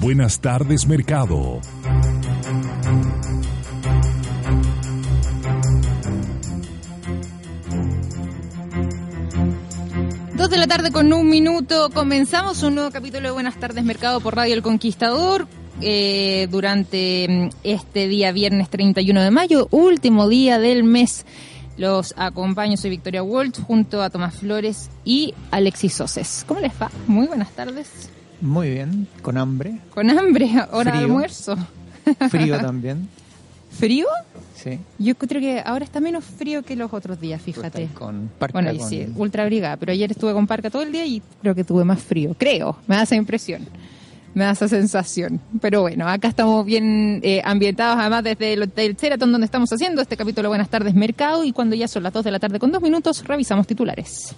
Buenas tardes, mercado. Dos de la tarde con un minuto. Comenzamos un nuevo capítulo de Buenas tardes, mercado por Radio El Conquistador. Eh, durante mm, este día, viernes 31 de mayo, último día del mes. Los acompaño, soy Victoria Walsh, junto a Tomás Flores y Alexis Soses. ¿Cómo les va? Muy buenas tardes. Muy bien, con hambre. Con hambre, hora de almuerzo. Frío también. ¿Frío? Sí. Yo creo que ahora está menos frío que los otros días, Tú fíjate. Con parca, Bueno, y con- sí, ultra abrigada, pero ayer estuve con parca todo el día y creo que tuve más frío. Creo, me da esa impresión, me da esa sensación. Pero bueno, acá estamos bien eh, ambientados, además desde el Hotel Sheraton, donde estamos haciendo este capítulo Buenas tardes Mercado, y cuando ya son las 2 de la tarde con dos minutos, revisamos titulares.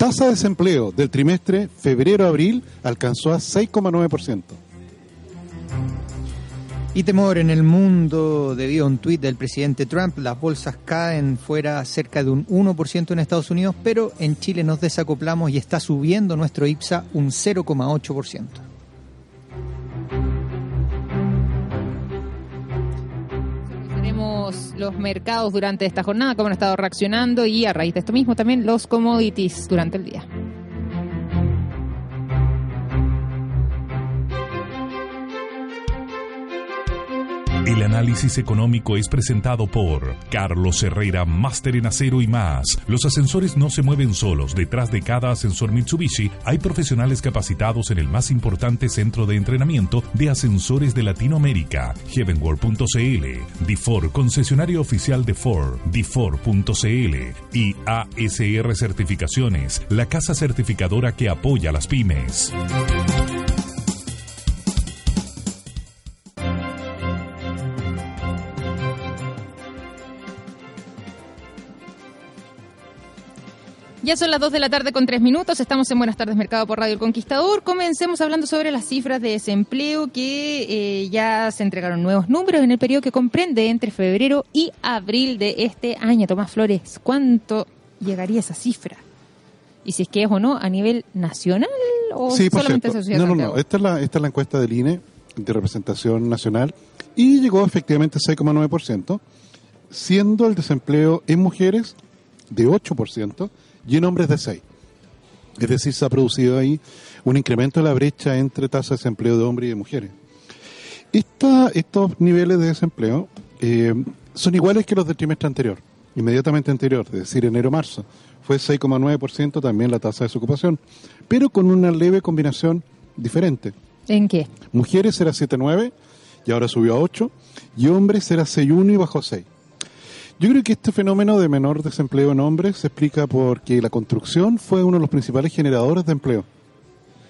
Tasa de desempleo del trimestre febrero-abril alcanzó a 6,9%. Y temor en el mundo debido a un tuit del presidente Trump. Las bolsas caen fuera cerca de un 1% en Estados Unidos, pero en Chile nos desacoplamos y está subiendo nuestro IPSA un 0,8%. Los mercados durante esta jornada, cómo han estado reaccionando y a raíz de esto mismo también los commodities durante el día. El análisis económico es presentado por Carlos Herrera, máster en acero y más. Los ascensores no se mueven solos. Detrás de cada ascensor Mitsubishi hay profesionales capacitados en el más importante centro de entrenamiento de ascensores de Latinoamérica, heavenworld.cl, Difor, concesionario oficial de Ford, Difor.cl y ASR Certificaciones, la casa certificadora que apoya a las pymes. Ya son las 2 de la tarde con 3 minutos, estamos en Buenas tardes Mercado por Radio El Conquistador. Comencemos hablando sobre las cifras de desempleo que eh, ya se entregaron nuevos números en el periodo que comprende entre febrero y abril de este año. Tomás Flores, ¿cuánto llegaría esa cifra? Y si es que es o no a nivel nacional o Sí, por solamente. Sociedad No, no, no. Esta es, la, esta es la encuesta del INE de representación nacional y llegó efectivamente a 6,9%, siendo el desempleo en mujeres de 8% y en hombres de 6%. Es decir, se ha producido ahí un incremento de la brecha entre tasa de desempleo de hombres y de mujeres. Esta- estos niveles de desempleo eh, son iguales que los del trimestre anterior, inmediatamente anterior, es decir, enero-marzo. Fue 6,9% también la tasa de desocupación, pero con una leve combinación diferente. ¿En qué? Mujeres era 7,9 y ahora subió a 8, y hombres era 6,1 y bajó a 6. Yo creo que este fenómeno de menor desempleo en hombres se explica porque la construcción fue uno de los principales generadores de empleo.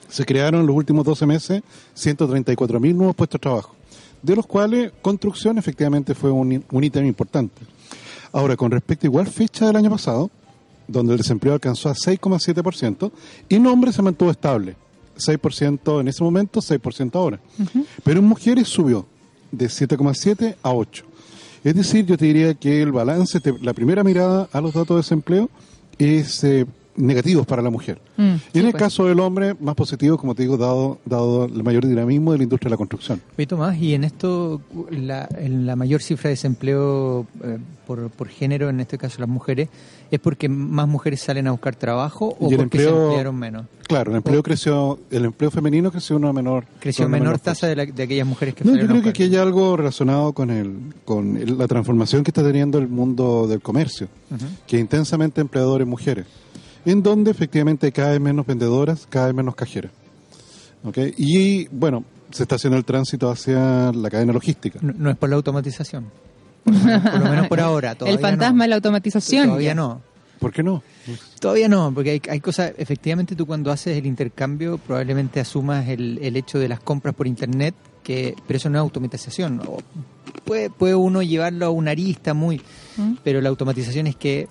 Se crearon en los últimos 12 meses 134.000 nuevos puestos de trabajo, de los cuales construcción efectivamente fue un, un ítem importante. Ahora, con respecto a igual fecha del año pasado, donde el desempleo alcanzó a 6,7%, y en hombres se mantuvo estable, 6% en ese momento, 6% ahora. Pero en mujeres subió de 7,7 a 8. Es decir, yo te diría que el balance, te- la primera mirada a los datos de desempleo es eh, negativos para la mujer. Mm, y sí, en el pues. caso del hombre, más positivo, como te digo, dado, dado el mayor dinamismo de la industria de la construcción. Oye, Tomás, y en esto, la, en la mayor cifra de desempleo eh, por, por género, en este caso las mujeres, ¿es porque más mujeres salen a buscar trabajo o porque se emplearon menos? Claro, el empleo creció, el empleo femenino creció una menor Creció una menor tasa de, la- de aquellas mujeres que No, yo salieron a creo que aquí hay algo relacionado con el, con el- la transformación que está teniendo el mundo del comercio, que es intensamente empleadores mujeres, en donde efectivamente cada vez menos vendedoras, cada vez menos cajeras. ¿Ok? Y bueno, se está haciendo el tránsito hacia la cadena logística. No, no es por la automatización. Por lo menos por, lo menos por ahora. El todavía fantasma no. de la automatización. Todavía no. ¿Por qué no? Todavía no, porque hay, hay cosas, efectivamente tú cuando haces el intercambio probablemente asumas el, el hecho de las compras por internet, que pero eso no es automatización. O puede, puede uno llevarlo a una arista muy, ¿Mm? pero la automatización es que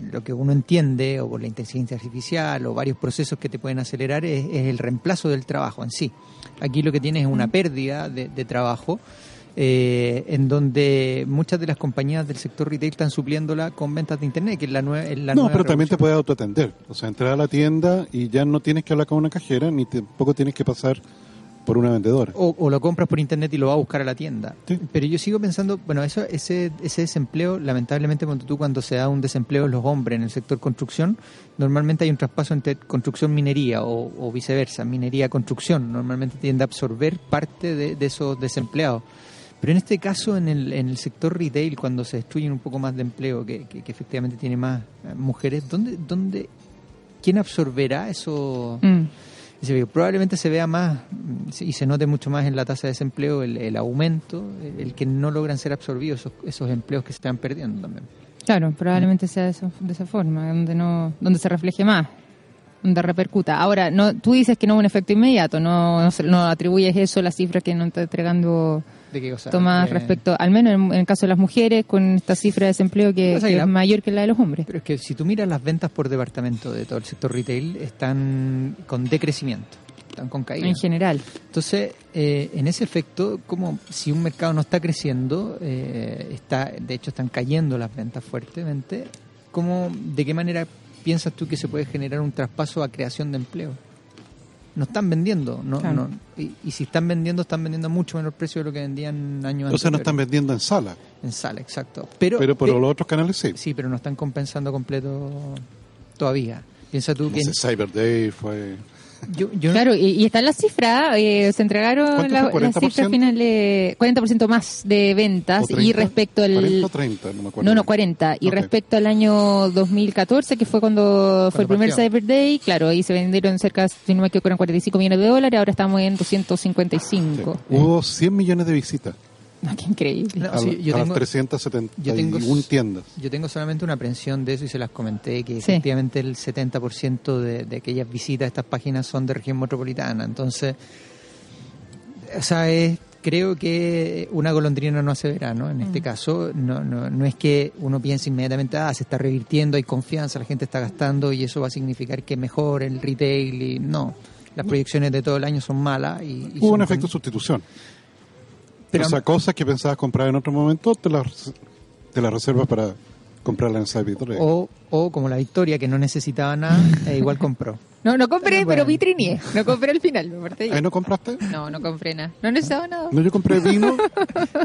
lo que uno entiende, o por la inteligencia artificial, o varios procesos que te pueden acelerar, es, es el reemplazo del trabajo en sí. Aquí lo que tienes es una pérdida de, de trabajo, eh, en donde muchas de las compañías del sector retail están supliéndola con ventas de internet, que es la, nue- es la no, nueva pero también te puedes autoatender. O sea, entrar a la tienda y ya no tienes que hablar con una cajera, ni tampoco tienes que pasar por una vendedora. O, o lo compras por internet y lo vas a buscar a la tienda. Sí. Pero yo sigo pensando, bueno, eso ese, ese desempleo, lamentablemente, cuando tú cuando se da un desempleo los hombres en el sector construcción, normalmente hay un traspaso entre construcción-minería o, o viceversa, minería-construcción. Normalmente tiende a absorber parte de, de esos desempleados. Pero en este caso, en el, en el sector retail, cuando se destruyen un poco más de empleo, que, que- que efectivamente tiene más eh, mujeres, ¿dónde, dónde, ¿quién absorberá eso? Mm. Probablemente se vea más mm, y se note mucho más en la tasa de desempleo el, el aumento, el, que no logran ser absorbidos esos, esos empleos que se están perdiendo también. Claro, probablemente sea de esa, de esa forma, donde no, donde se refleje más, donde repercuta. Ahora, no, tú dices que no es un efecto inmediato, no, no, no atribuyes eso a la cifra que nos está entregando ¿De qué cosa? Tomás Eh, respecto, al menos en, en el caso de las mujeres, con esta cifra de desempleo que, la- es mayor que la de los hombres. Pero es que si tú miras las ventas por departamento de todo el sector retail, están con decrecimiento, están con caída. En general. Entonces, eh, en ese efecto, como si un mercado no está creciendo, eh, está, de hecho están cayendo las ventas fuertemente, ¿cómo, ¿de qué manera piensas tú que se puede generar un traspaso a creación de empleo? No están vendiendo, no, Claro. no, y, y si están vendiendo, están vendiendo a mucho menor precio de lo que vendían años O sea, no están vendiendo en sala, En sala, exacto. Pero, pero por pe- los otros canales sí. sí, pero no están compensando completo todavía. Piensa tú No que... sé, Cyber Day fue... Yo, yo Claro, y, y están las cifras, eh, se entregaron ¿Cuánto la- las 40%? cifras finales, 40% más de ventas o 30, y respecto al... 40 o 30, no me acuerdo. No, no, bien. 40. Y Ok. respecto al año 2014, que fue cuando fue el primer. Cyber Day, claro, ahí se vendieron cerca, si no me equivoco, eran 45 millones de dólares, ahora estamos en 255. Sí. Hubo 100 millones de visitas Ah, qué increíble. No, a, sí, yo a tengo- las 371 yo tengo- tiendas. Yo tengo solamente una aprensión de eso y se las comenté, que Sí. efectivamente el 70% de, de aquellas visitas a estas páginas son de región metropolitana. Entonces, o sea, es- creo que una golondrina no hace verano. En este caso, no, no, no es que uno piense inmediatamente, ah, se está revirtiendo, hay confianza, la gente está gastando y eso va a significar que mejore el retail. y No, las proyecciones de todo el año son malas. Y, y Hubo son un efecto con- sustitución. Pero- o sea, cosas que pensabas comprar en otro momento, te las, te las reservas para comprarlas en Day. o, o como la Victoria, que no necesitaba nada, e igual compró. No, no compré, Pero pero bueno. vitrineé. No compré al final, me. ¿Ahí no compraste? No, no compré nada. No necesitaba nada. No, yo compré vino,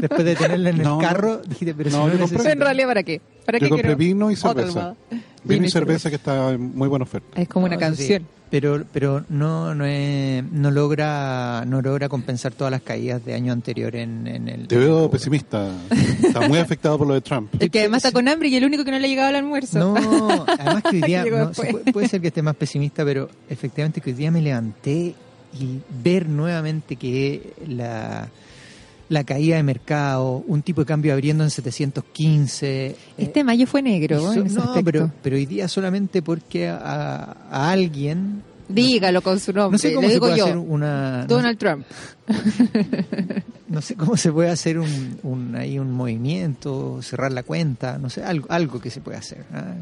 Después de tenerla en el carro, dijiste, pero no, si no yo compré- En realidad, ¿para qué? ¿Para yo qué compré quiero vino y cerveza. Vino y cerveza que está en muy buena oferta. Es como una No, sí. canción. Pero, pero no, no, es- no logra no logra compensar todas las caídas de año anterior en, en el... Te veo pesimista. Está muy afectado por lo de Trump. El que además está con hambre y el único que no le ha llegado al almuerzo. No, además que hoy día, Llegó no, después. sí, puede, puede ser que esté más pesimista, pero efectivamente que hoy día me levanté y ver nuevamente que la, la caída de mercado, un tipo de cambio abriendo en 715... eh, Este mayo fue negro. y so- en ese no, aspecto. pero, pero hoy día solamente porque a, a alguien... Dígalo con su nombre. No sé cómo le se digo puede yo. hacer una... no Donald Trump. No sé cómo se puede hacer un, un, ahí un movimiento, cerrar la cuenta, no sé, algo, algo que se puede hacer. ¿ah?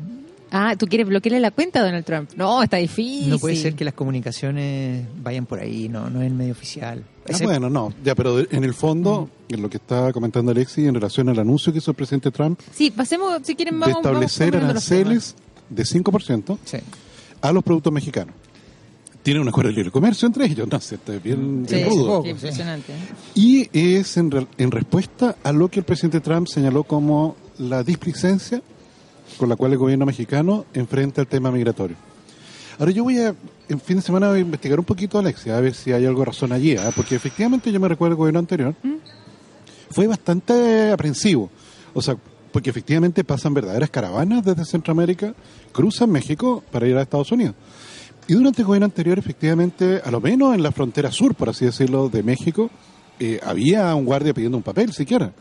Ah, ¿tú quieres bloquearle la cuenta a Donald Trump? No, está difícil. No puede ser que las comunicaciones vayan por ahí, no, no es medio oficial. Ah, bueno, no, ya, pero en el fondo, en lo que estaba comentando Alexis en relación al anuncio que hizo el presidente Trump Sí, pasemos, si quieren, de vamos vamos establecer temas. aranceles de 5% Sí. a los productos mexicanos. Tiene un acuerdo de libre comercio entre ellos, ¿no? Sí, esto es bien, Sí, bien rudo. impresionante. Y es en, re- en respuesta a lo que el presidente Trump señaló como la displicencia con la cual el gobierno mexicano enfrenta el tema migratorio. Ahora yo voy a, en fin de semana voy a investigar un poquito, Alexia, a ver si hay algo de razón allí, ¿ah? porque efectivamente yo me recuerdo el gobierno anterior, fue bastante aprensivo. O sea, porque efectivamente pasan verdaderas caravanas desde Centroamérica, cruzan México para ir a Estados Unidos. Y durante el gobierno anterior, efectivamente, a lo menos en la frontera sur, por así decirlo, de México, eh, había un guardia pidiendo un papel siquiera.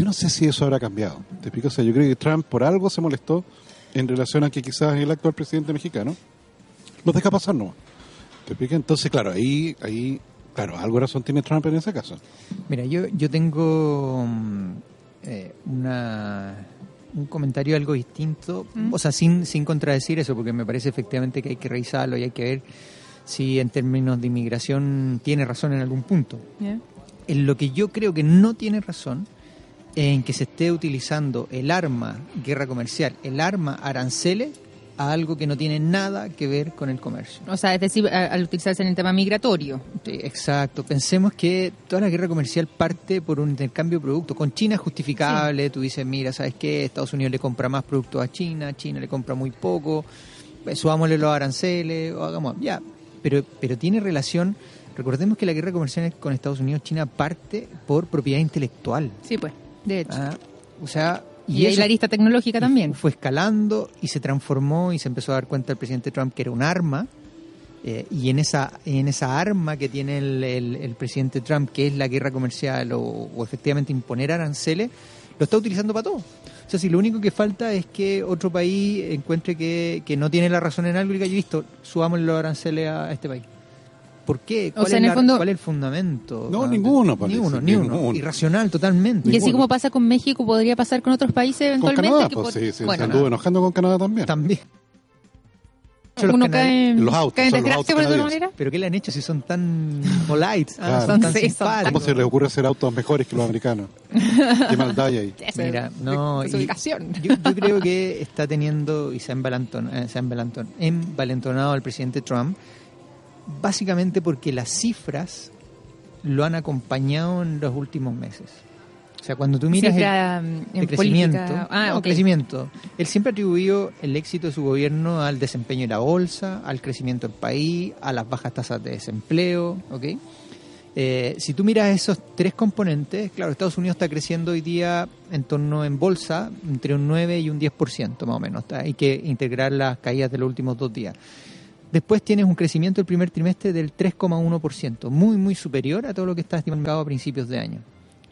Yo no sé si eso habrá cambiado. ¿Te explico? O sea, yo creo que Trump por algo se molestó en relación a que quizás el actual presidente mexicano los deja pasar nomás. ¿Te explico? Entonces, claro, ahí, ahí, claro, algo de razón tiene Trump en ese caso. Mira, yo, yo tengo mm, eh, una, un comentario algo distinto, o sea, sin, sin contradecir eso, porque me parece efectivamente que hay que revisarlo y hay que ver si en términos de inmigración tiene razón en algún punto. En lo que yo creo que no tiene razón en que se esté utilizando el arma guerra comercial, el arma aranceles, a algo que no tiene nada que ver con el comercio. O sea, es decir, al utilizarse en el tema migratorio. Sí, exacto. Pensemos que toda la guerra comercial parte por un intercambio de productos. Con China es justificable. Tú dices, mira, ¿sabes qué? Estados Unidos le compra más productos a China, China le compra muy poco. eh, Subámosle los aranceles o hagamos. Ya. Pero, pero tiene relación. Recordemos que la guerra comercial con Estados Unidos, China parte por propiedad intelectual. Sí, pues, de hecho. Ah, o sea. y hay eso la lista tecnológica también. fue escalando y se transformó y se empezó a dar cuenta el presidente Trump que era un arma. eh, y en esa, en esa arma que tiene el, el- el presidente Trump, que es la guerra comercial o, o efectivamente imponer aranceles, lo está utilizando para todo. O sea, si lo único que falta es que otro país encuentre que, que no tiene la razón en algo y diga, "Yo, listo, subamos los aranceles a este país. ¿Por qué? O ¿Cuál, sea, es, en el la- fondo- cuál es el fundamento? No, Ah, ninguno, Ni parece, uno, ni uno. ninguno. Irracional totalmente. Y así como pasa con México, podría pasar con otros países Con eventualmente. Canadá, que pues pod- sí, sí, bueno, se anduvo enojando con Canadá también. También. uno Los cae en, Los autos, cae en desgracia por alguna manera. ¿Pero qué le han hecho si son tan polite? Ah, Claro. son tan Sí, simpáticos. ¿Cómo se les ocurre hacer autos mejores que los americanos? Qué maldad hay Mira, es- no, es ubicación. Yo, yo creo que está teniendo y se ha, embalanton- eh, se ha envalentonado al presidente Trump básicamente porque las cifras lo han acompañado en los últimos meses. O sea, cuando tú miras el, Cifra, mm, crecimiento, Ah, no, crecimiento. Él siempre ha atribuido el éxito de su gobierno al desempeño de la bolsa, al crecimiento del país, a las bajas tasas de desempleo, ¿ok? Eh, si tú miras esos tres componentes, claro, Estados Unidos está creciendo hoy día en torno en bolsa entre un 9 y un 10% más o menos. Hay que integrar las caídas de los últimos dos días. Después tienes un crecimiento del primer trimestre del 3,1%, muy, muy superior a todo lo que está estimado el a principios de año.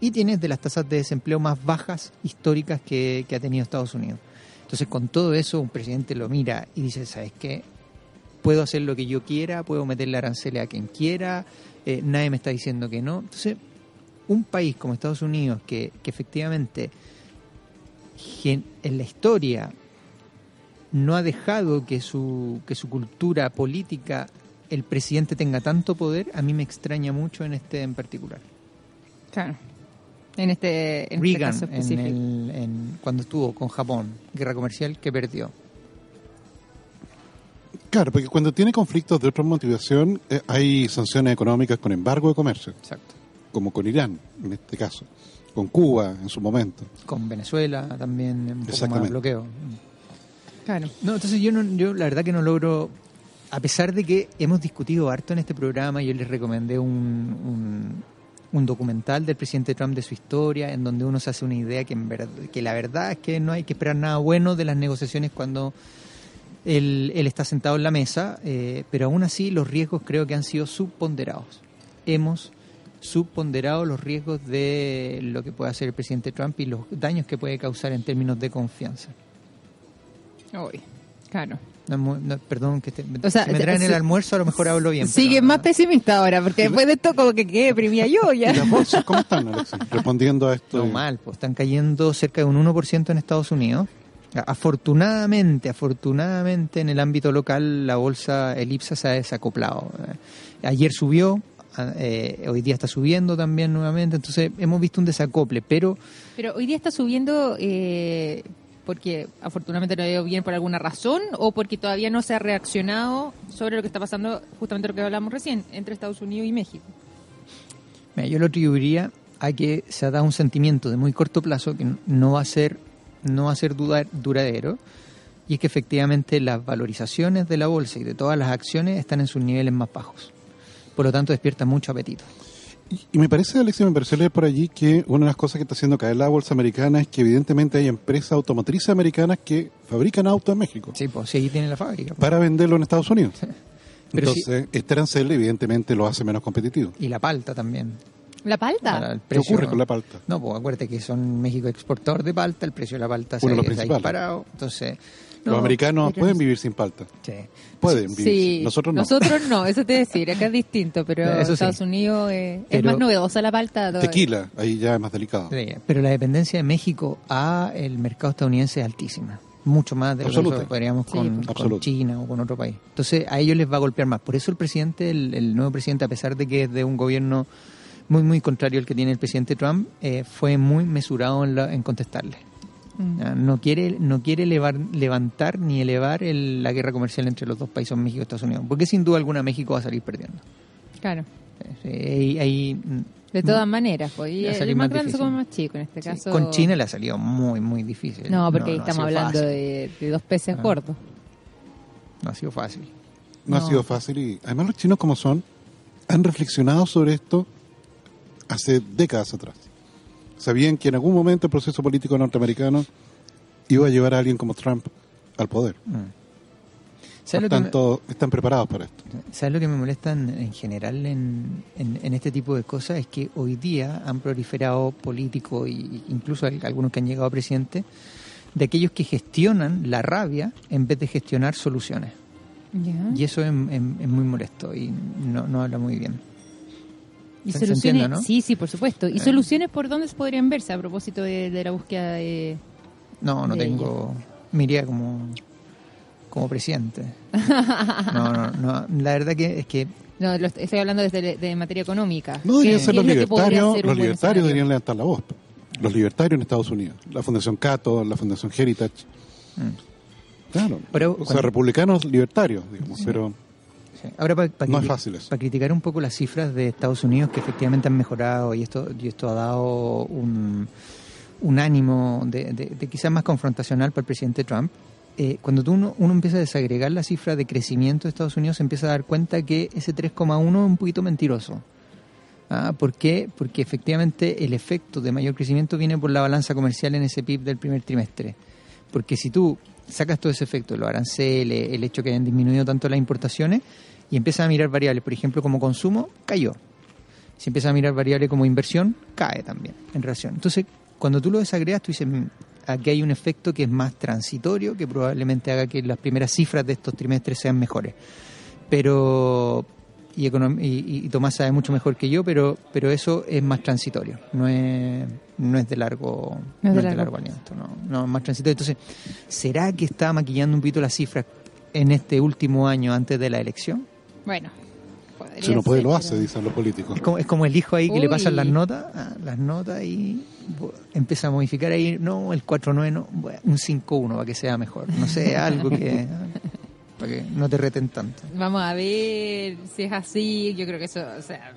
Y tienes de las tasas de desempleo más bajas históricas que, ha tenido Estados Unidos. Entonces, con todo eso, un presidente lo mira y dice, ¿sabes qué? Puedo hacer lo que yo quiera, puedo meterle aranceles a quien quiera, eh, nadie me está diciendo que no. Entonces, un país como Estados Unidos, que, que efectivamente en la historia no ha dejado que su, que su cultura política, el presidente tenga tanto poder, a mí me extraña mucho en este en particular. Claro. En este, en este Reagan, caso en específico. el- en- cuando estuvo con Japón, guerra comercial que perdió. Claro, porque cuando tiene conflictos de otra motivación, eh, hay sanciones económicas con embargo de comercio, Exacto. como con Irán, en este caso, con Cuba en su momento. Con Venezuela también un poco más Exactamente. bloqueo. Claro. No, entonces yo, no, yo la verdad que no logro, a pesar de que hemos discutido harto en este programa, yo les recomendé un, un, un documental del presidente Trump de su historia, en donde uno se hace una idea que, en verdad, que la verdad es que no hay que esperar nada bueno de las negociaciones cuando él, está sentado en la mesa, eh, pero aún así los riesgos creo que han sido subponderados. Hemos subponderado los riesgos de lo que puede hacer el presidente Trump y los daños que puede causar en términos de confianza. Uy, claro. No, mu- no, perdón, que te- O sea, si me traen el almuerzo a lo mejor hablo bien. Sigue pero- más pesimista ahora, porque después de esto como que quedé deprimida yo ¿Y ya. las bolsas cómo están, Alexis? Respondiendo a esto. No mal, pues están cayendo cerca de un 1% en Estados Unidos. Afortunadamente, afortunadamente en el ámbito local la bolsa, el IPSA se ha desacoplado. Ayer subió, eh, hoy día está subiendo también nuevamente, entonces hemos visto un desacople, pero Pero hoy día está subiendo eh, porque afortunadamente no ha ido bien por alguna razón o porque todavía no se ha reaccionado sobre lo que está pasando, justamente lo que hablamos recién, entre Estados Unidos y México? Mira, yo lo atribuiría a que se ha dado un sentimiento de muy corto plazo que no va a ser, no va a ser dudar, duradero y es que efectivamente las valorizaciones de la bolsa y de todas las acciones están en sus niveles más bajos. Por lo tanto, despierta mucho apetito. Y, me parece, Alexia, me pareció leer por allí que una de las cosas que está haciendo caer la bolsa americana es que evidentemente hay empresas automotrices americanas que fabrican autos en México Sí, pues sí, ahí tiene la fábrica. pues. para venderlo en Estados Unidos. Pero Entonces, este arancel evidentemente lo hace menos competitivo. Y la palta también. ¿La palta? ¿Qué ocurre con la palta? No, pues acuérdate que son México exportador de palta, el precio de la palta se, Uno de los se ha principales. disparado. Entonces, Los no, americanos pero pueden no- vivir sin palta. sí. Pueden vivir. Sí, sin- Nosotros no. Nosotros no, eso te decir, acá es distinto, pero sí. Estados Unidos eh, es Pero- más novedosa la palta. todavía. Tequila, ahí ya es más delicado. Pero la dependencia de México a el mercado estadounidense es altísima. Mucho más de lo que podríamos Sí, con, con. China o con otro país. Entonces a ellos les va a golpear más. Por eso el presidente, el, el nuevo presidente, a pesar de que es de un gobierno muy, muy contrario al que tiene el presidente Trump, eh, fue muy mesurado en, la- en contestarle. Mm. Ah, No quiere, no quiere elevar, levantar ni elevar el- la guerra comercial entre los dos países, México y Estados Unidos. Porque sin duda alguna México va a salir perdiendo. Claro. Sí, ahí- ahí, mm, De todas maneras, pues, y el salir más grande difícil. como más chico en este sí, caso. con China le ha salido muy, muy difícil. No, porque ahí estamos hablando de, de dos peces Ah. gordos. No ha sido fácil. No, ha sido fácil y además los chinos como son han reflexionado sobre esto hace décadas atrás. Sabían que en algún momento el proceso político norteamericano iba a llevar a alguien como Trump al poder. ¿Sabes Por me, tanto, están preparados para esto. ¿sabes lo que me molesta en, en general en, en- en este tipo de cosas? Es que hoy día han proliferado políticos e incluso al- algunos que han llegado a presidente de aquellos que gestionan la rabia en vez de gestionar soluciones. Y eso es, es- es muy molesto y no, no habla muy bien. Y Se- soluciones, sí, sí, por supuesto. ¿Y Eh. soluciones por dónde se podrían verse a propósito de, de la búsqueda de... No, no De tengo. Me iría como, como presidente. No, no, no. La verdad que es que No, lo est- estoy hablando desde de materia económica. No ¿Qué- deberían qué ser los libertarios, ser los libertarios deberían levantar la voz. Los libertarios en Estados Unidos, la Fundación Cato, la Fundación Heritage. Mm. Claro, Pero o sea, cuando- republicanos libertarios, digamos, pero Sí. Ahora, para No criticar un poco las cifras de Estados Unidos, que efectivamente han mejorado y esto, y esto ha dado un, un ánimo de, de- de quizás más confrontacional para el presidente Trump. eh, cuando tú uno, uno empieza a desagregar la cifra de crecimiento de Estados Unidos, se empieza a dar cuenta que ese 3,1 es un poquito mentiroso. Ah, ¿Por qué? Porque efectivamente el efecto de mayor crecimiento viene por la balanza comercial en ese PIB del primer trimestre. Porque si tú sacas todo ese efecto, los aranceles, el hecho que hayan disminuido tanto las importaciones, y empiezas a mirar variables, por ejemplo, como consumo, cayó. Si empiezas a mirar variables como inversión, cae también en relación. Entonces, cuando tú lo desagregas, tú dices, "Mm, aquí hay un efecto que es más transitorio, que probablemente haga que las primeras cifras de estos trimestres sean mejores. Pero, y, y, y Tomás sabe mucho mejor que yo, pero, pero eso es más transitorio, no es, no es de largo, No es de no es de largo largo aliento, no, no, es más transitorio. Entonces, ¿será que está maquillando un poquito las cifras en este último año antes de la elección? Bueno. si no puede ser, lo pero- hace, dicen los políticos. Es como, es como el hijo ahí que le pasan Uy. las notas, ah, las notas y empieza a modificar ahí, no, el 4-9, no, un 5-1 para que sea mejor. No sé, algo que. para que no te reten tanto. Vamos a ver si es así. Yo creo que eso, o sea,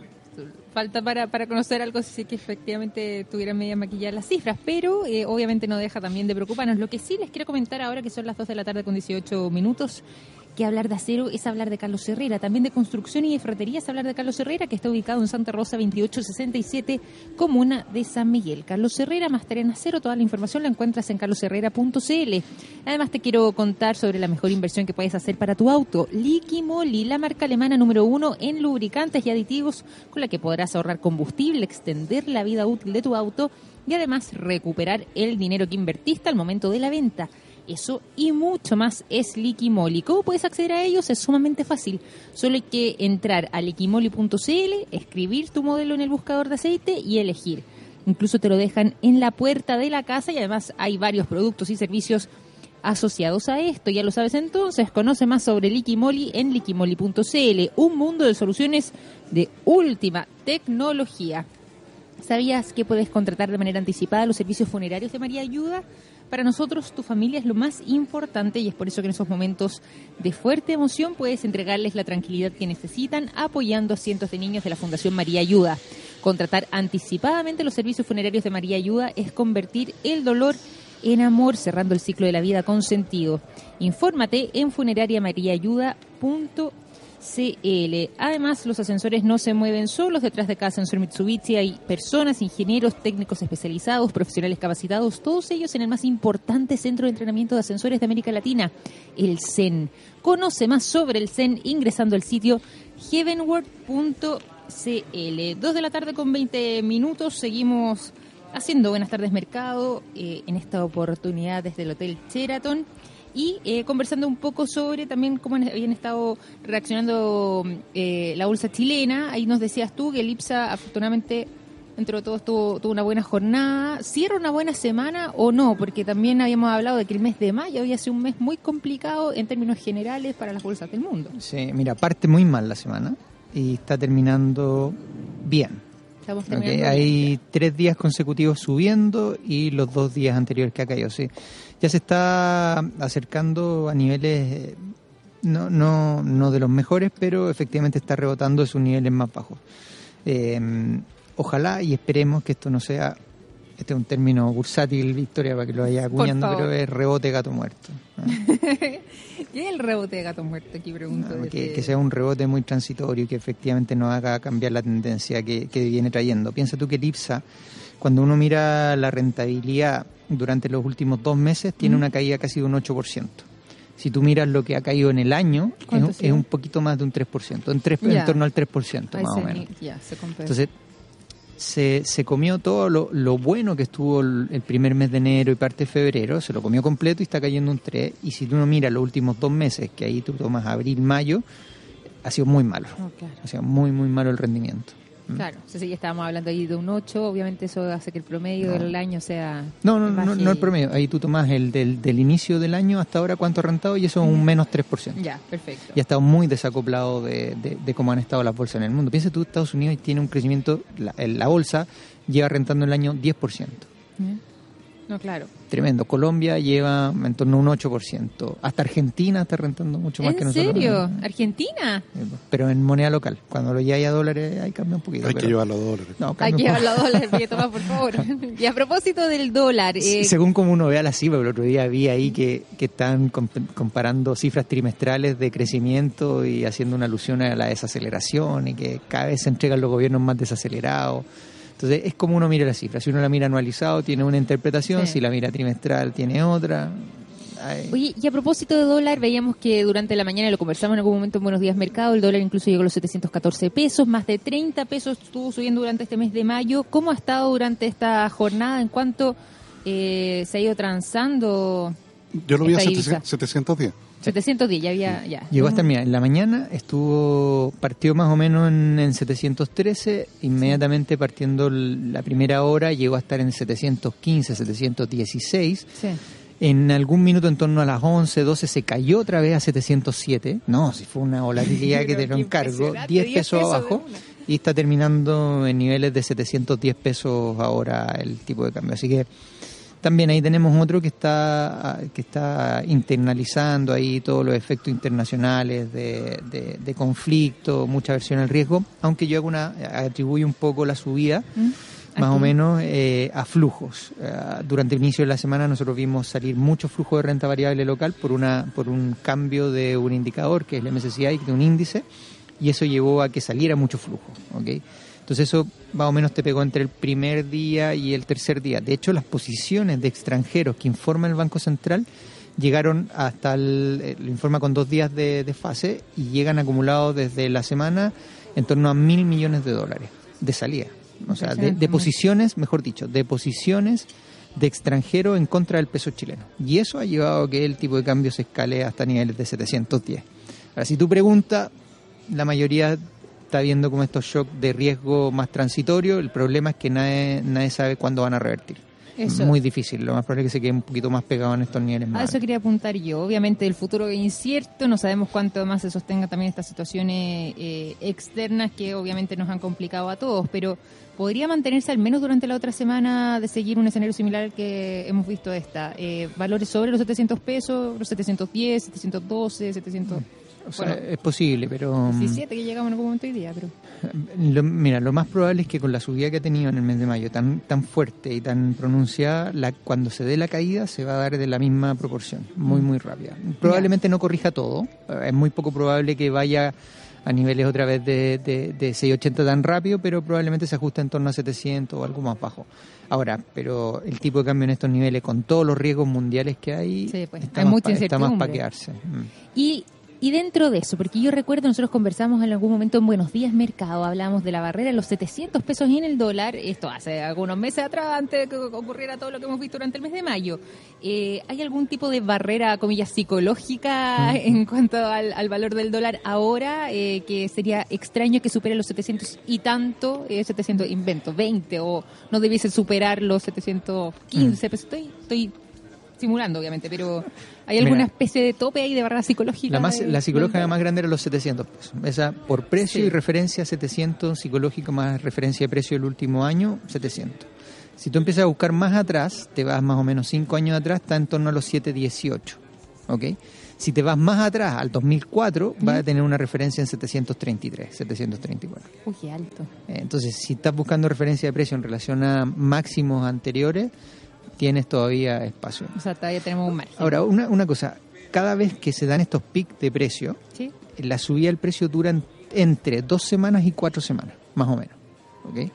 falta para, para conocer algo si que efectivamente tuvieran media maquilladas las cifras, pero eh, obviamente no deja también de preocuparnos. Lo que sí les quiero comentar ahora, que son las 2 de la tarde con 18 minutos, que hablar de acero es hablar de Carlos Herrera, también de construcción y de ferretería es hablar de Carlos Herrera, que está ubicado en Santa Rosa 2867, comuna de San Miguel. Carlos Herrera, máster en acero, toda la información la encuentras en carlosherrera.cl. Además te quiero contar sobre la mejor inversión que puedes hacer para tu auto, Liqui Moly, la marca alemana número uno en lubricantes y aditivos, con la que podrás ahorrar combustible, extender la vida útil de tu auto y además recuperar el dinero que invertiste al momento de la venta. Eso y mucho más es Liquimoli. ¿Cómo puedes acceder a ellos? Es sumamente fácil. Solo hay que entrar a liquimoli.cl, escribir tu modelo en el buscador de aceite y elegir. Incluso te lo dejan en la puerta de la casa y además hay varios productos y servicios asociados a esto. Ya lo sabes entonces, conoce más sobre Liquimoli en liquimoli.cl, un mundo de soluciones de última tecnología. ¿Sabías que puedes contratar de manera anticipada los servicios funerarios de María Ayuda? Para nosotros tu familia es lo más importante y es por eso que en esos momentos de fuerte emoción puedes entregarles la tranquilidad que necesitan apoyando a cientos de niños de la Fundación María Ayuda. Contratar anticipadamente los servicios funerarios de María Ayuda es convertir el dolor en amor, cerrando el ciclo de la vida con sentido. Infórmate en funerariamariaayuda.cl. Además, los ascensores no se mueven solos. Detrás de cada ascensor Mitsubishi hay personas, ingenieros, técnicos especializados, profesionales capacitados, todos ellos en el más importante centro de entrenamiento de ascensores de América Latina, el CEN. Conoce más sobre el CEN ingresando al sitio heavenward.cl. Dos de la tarde con 20 minutos. Seguimos haciendo Buenas tardes Mercado eh, en esta oportunidad desde el Hotel Sheraton y eh, conversando un poco sobre también cómo habían estado reaccionando eh, la bolsa chilena. Ahí nos decías tú que el IPSA afortunadamente dentro de todo tuvo, tuvo, una buena jornada. ¿Cierra una buena semana o no? Porque también habíamos hablado de que el mes de mayo había sido un mes muy complicado en términos generales para las bolsas del mundo. Sí, mira, parte muy mal la semana y está terminando bien. Okay, hay tres días consecutivos subiendo y los dos días anteriores que ha caído, sí. Ya se está acercando a niveles no, no, no de los mejores, pero efectivamente está rebotando de sus niveles más bajos. Eh, ojalá y esperemos que esto no sea este es un término bursátil, Victoria, para que lo vaya acuñando, pero es rebote gato muerto. ¿Qué es el rebote de gato muerto? Aquí pregunto. que, sea un rebote muy transitorio y que efectivamente nos haga cambiar la tendencia que, viene trayendo. Piensa tú que el IPSA, cuando uno mira la rentabilidad durante los últimos dos meses, tiene una caída casi de un 8%. Si tú miras lo que ha caído en el año, es, un poquito más de un 3%, en, en torno al 3% más o menos. Entonces, se, se comió todo lo, lo, bueno que estuvo el, primer mes de enero y parte de febrero, se lo comió completo y está cayendo un 3. Y si tú no miras los últimos dos meses, que ahí tú tomas abril, mayo, ha sido muy malo. Oh, ha sido muy, muy malo el rendimiento. Claro, entonces ya estábamos hablando ahí de un 8, obviamente eso hace que el promedio del año sea... No, no, no, no, el promedio, ahí tú tomas el del, del inicio del año hasta ahora cuánto ha rentado y eso es un menos 3%. Ya, perfecto. Y ha estado muy desacoplado de, de, cómo han estado las bolsas en el mundo. Piensa tú, Estados Unidos tiene un crecimiento, la, la bolsa lleva rentando el año 10%. No, claro. Tremendo. Colombia lleva en torno a un 8%. Hasta Argentina está rentando mucho más que nosotros. ¿En serio? ¿Argentina? Pero en moneda local. Cuando lo lleva a dólares, ahí cambia un poquito. Hay que llevarlo a dólares. No, Hay que llevarlo a dólares, toma, por favor. y a propósito del dólar. Eh... Según como uno vea la cifra, el otro día vi ahí que, que están comparando cifras trimestrales de crecimiento y haciendo una alusión a la desaceleración y que cada vez se entregan los gobiernos más desacelerados. Entonces es como uno mira la cifra. Si uno la mira anualizado tiene una interpretación, si la mira trimestral tiene otra. Oye, y a propósito de dólar, veíamos que durante la mañana, lo conversamos en algún momento en Buenos Días Mercado, el dólar incluso llegó a los 714 pesos, más de 30 pesos estuvo subiendo durante este mes de mayo. ¿Cómo ha estado durante esta jornada? ¿En cuánto eh, se ha ido transando? Yo lo vi a 710. 710, ya había. Ya. Llegó hasta, mira, en la mañana estuvo, partió más o menos en, 713, inmediatamente partiendo la primera hora llegó a estar en 715, 716. Sí. En algún minuto, en torno a las 11, 12, se cayó otra vez a 707. No, si fue una volatilidad que te lo encargo. 10 pesos abajo. Y está terminando en niveles de 710 pesos ahora el tipo de cambio. Así que también ahí tenemos otro que está, que está internalizando ahí todos los efectos internacionales de, de, conflicto, mucha versión al riesgo, aunque yo hago una, atribuyo un poco la subida. ¿Mm? más o menos eh, a flujos. Eh, durante el inicio de la semana nosotros vimos salir mucho flujo de renta variable local por una por un cambio de un indicador que es el MSCI, de un índice, y eso llevó a que saliera mucho flujo. ¿okay? Entonces eso más o menos te pegó entre el primer día y el tercer día. De hecho, las posiciones de extranjeros que informa el Banco Central llegaron hasta el, eh, lo informa con dos días de, fase y llegan acumulados desde la semana en torno a mil millones de dólares de salida. O sea, de, posiciones, mejor dicho, de posiciones de extranjeros en contra del peso chileno. Y eso ha llevado a que el tipo de cambio se escale hasta niveles de 710. Ahora, si tú preguntas, la mayoría está viendo como estos shocks de riesgo más transitorios. El problema es que nadie, nadie sabe cuándo van a revertir. Eso. Muy difícil. Lo más probable es que se quede un poquito más pegado en estos niveles A más eso quería apuntar yo. Obviamente el futuro es incierto, no sabemos cuánto más se sostenga también estas situaciones eh, externas que obviamente nos han complicado a todos, pero podría mantenerse al menos durante la otra semana de seguir un escenario similar al que hemos visto esta. Eh, valores sobre los 700 pesos, los 710, 712, 700... O sea, bueno, es posible, pero... mm, 17 que llegamos en algún momento hoy día, pero... Lo- mira, lo más probable es que con la subida que ha tenido en el mes de mayo, tan tan fuerte y tan pronunciada, la, cuando se dé la caída se va a dar de la misma proporción, muy, muy rápida. Probablemente no corrija todo, eh, es muy poco probable que vaya a niveles otra vez de, de, de 680 tan rápido, pero probablemente se ajuste en torno a 700 o algo más bajo. Ahora, pero el tipo de cambio en estos niveles, con todos los riesgos mundiales que hay, Sí, pues, está, hay más mucha está más quedarse. Mm. Y, y dentro de eso, porque yo recuerdo, nosotros conversamos en algún momento en Buenos Días Mercado, hablábamos de la barrera los 700 pesos en el dólar, esto hace algunos meses atrás, antes de que ocurriera todo lo que hemos visto durante el mes de mayo. Eh, ¿Hay algún tipo de barrera, comillas, psicológica en cuanto al, al valor del dólar ahora, eh, que sería extraño que supere los 700 y tanto, eh, 700, invento, 20, o no debiese superar los 715 pesos? Estoy, estoy simulando, obviamente, pero ¿hay Mira. alguna especie de tope ahí de barrera psicológica? La, más, de- la psicológica más grande era los 700 pesos. Esa por precio Sí. y referencia 700, psicológica más referencia de precio del último año 700. Si tú empiezas a buscar más atrás, te vas más o menos 5 años atrás, está en torno a los 718. ¿Ok? Si te vas más atrás, al 2004, vas a tener una referencia en 733, 734. Uy, qué alto. Entonces, si estás buscando referencia de precio en relación a máximos anteriores, tienes todavía espacio. O sea, todavía tenemos un margen. Ahora, una, una cosa, cada vez que se dan estos picos de precio, ¿Sí? la subida del precio dura en- entre dos semanas y cuatro semanas, más o menos. ¿ok?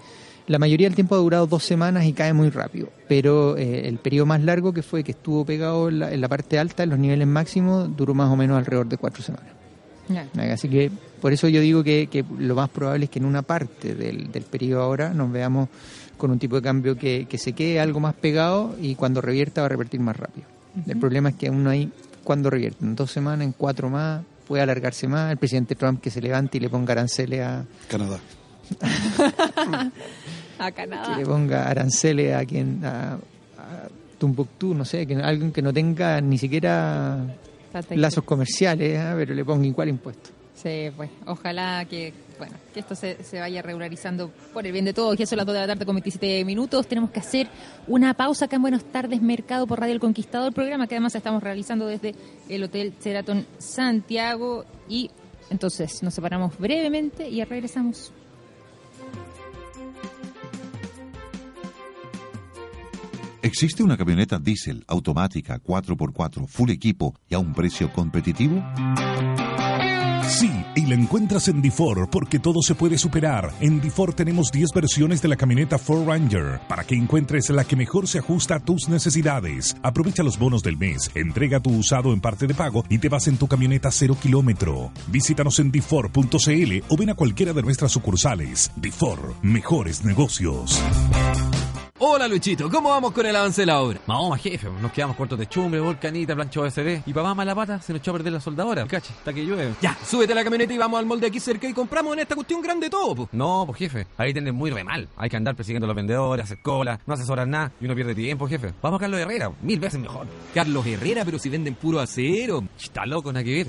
La mayoría del tiempo ha durado dos semanas y cae muy rápido, pero eh, el periodo más largo que fue que estuvo pegado en la, en la parte alta, en los niveles máximos, duró más o menos alrededor de cuatro semanas. Así que por eso yo digo que, que lo más probable es que en una parte del, del periodo ahora nos veamos con un tipo de cambio que, que se quede algo más pegado y cuando revierta va a revertir más rápido. El problema es que aún no hay cuando revierte, en dos semanas, en cuatro más, puede alargarse más. El presidente Trump que se levante y le ponga aranceles a, Canadá. A que Canadá. le ponga aranceles a quien a, a Tumbuctú, no sé, que alguien que no tenga ni siquiera lazos comerciales, ¿ah? pero le ponga igual impuesto. Sí, pues ojalá que bueno que esto se, vaya regularizando por el bien de todos. Ya son las 2 de la tarde con 27 minutos. Tenemos que hacer una pausa acá en Buenas Tardes Mercado por Radio El Conquistador, programa que además estamos realizando desde el Hotel Sheraton Santiago. Y entonces nos separamos brevemente y regresamos. ¿Existe una camioneta diésel automática 4x4 full equipo y a un precio competitivo? Y la encuentras en Difor porque todo se puede superar. En Difor tenemos 10 versiones de la camioneta Ford Ranger para que encuentres la que mejor se ajusta a tus necesidades. Aprovecha los bonos del mes, entrega tu usado en parte de pago y te vas en tu camioneta cero kilómetro. Visítanos en difor.cl o ven a cualquiera de nuestras sucursales. Difor, mejores negocios. Hola Luchito, ¿cómo vamos con el avance de la obra? Jefe, nos quedamos cortos de chumbre, volcanita, plancha OSB. Y más mala pata, se nos echó a perder la soldadora. Cacha, hasta que llueve. Ya, súbete a la camioneta y vamos al molde aquí cerca y compramos en esta cuestión grande todo. No, pues jefe, ahí tienen muy re mal. Hay que andar persiguiendo a los vendedores, hacer cola, no asesoran nada y uno pierde tiempo, jefe. Vamos a Carlos Herrera, mil veces mejor. Carlos Herrera, pero si venden puro acero. Está loco, nada que ver.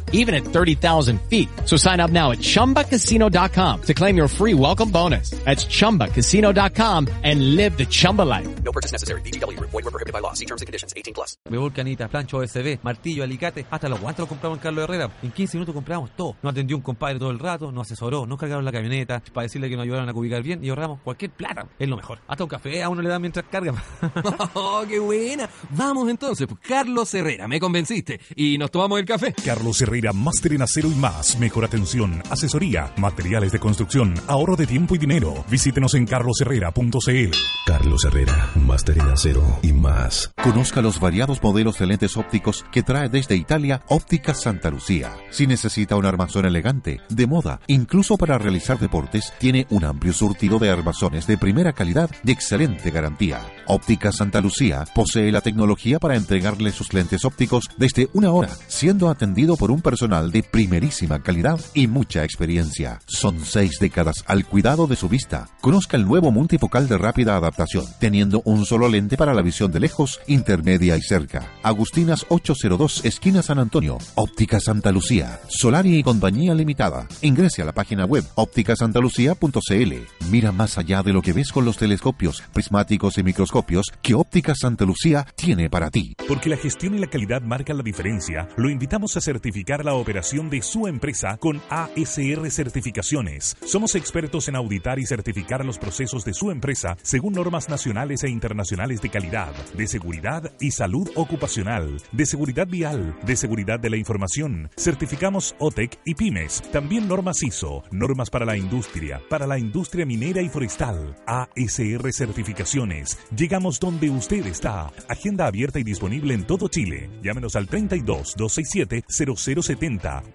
even at 30,000 feet. So sign up now at ChumbaCasino.com to claim your free welcome bonus. That's ChumbaCasino.com and live the Chumba life. No purchase necessary. VGW Group. Void were prohibited by law. See terms and conditions. 18 plus. Volcanita, plancho OSB, martillo, alicate, hasta los guantes los compramos en Carlos Herrera. En 15 minutos compramos todo. Nos atendió un compadre todo el rato, nos asesoró, nos cargaron la camioneta para decirle que nos ayudaron a ubicar bien y ahorramos cualquier plata. Es lo mejor. Hasta un café a uno le dan mientras carga. ¡Oh, qué buena! Vamos entonces, pues, Carlos Herrera, me convenciste. Y nos tomamos el café. Carlos Herrera, máster en acero y más. Mejor atención, asesoría, materiales de construcción, ahorro de tiempo y dinero. Visítenos en carlosherrera.cl. Carlos Herrera, máster en acero y más. Conozca los variados modelos de lentes ópticos que trae desde Italia Óptica Santa Lucía. Si necesita un armazón elegante, de moda, incluso para realizar deportes, tiene un amplio surtido de armazones de primera calidad y excelente garantía. Óptica Santa Lucía posee la tecnología para entregarle sus lentes ópticos desde una hora, siendo atendido por un personal de primerísima calidad y mucha experiencia. Son seis décadas al cuidado de su vista. Conozca el nuevo multifocal de rápida adaptación, teniendo un solo lente para la visión de lejos, intermedia y cerca. Agustinas 802, esquina San Antonio. Óptica Santa Lucía. Solari y Compañía Limitada. Ingrese a la página web ópticasantalucía.cl. Mira más allá de lo que ves con los telescopios, prismáticos y microscopios que Óptica Santa Lucía tiene para ti. Porque la gestión y la calidad marcan la diferencia, lo invitamos a certificar la operación de su empresa con ASR Certificaciones. Somos expertos en auditar y certificar los procesos de su empresa según normas nacionales e internacionales de calidad, de seguridad y salud ocupacional, de seguridad vial, de seguridad de la información. Certificamos OTEC y pymes. También normas ISO, normas para la industria, para la industria minera y forestal. ASR Certificaciones. Llegamos donde usted está. Agenda abierta y disponible en todo Chile. Llámenos al 32 267 0070 o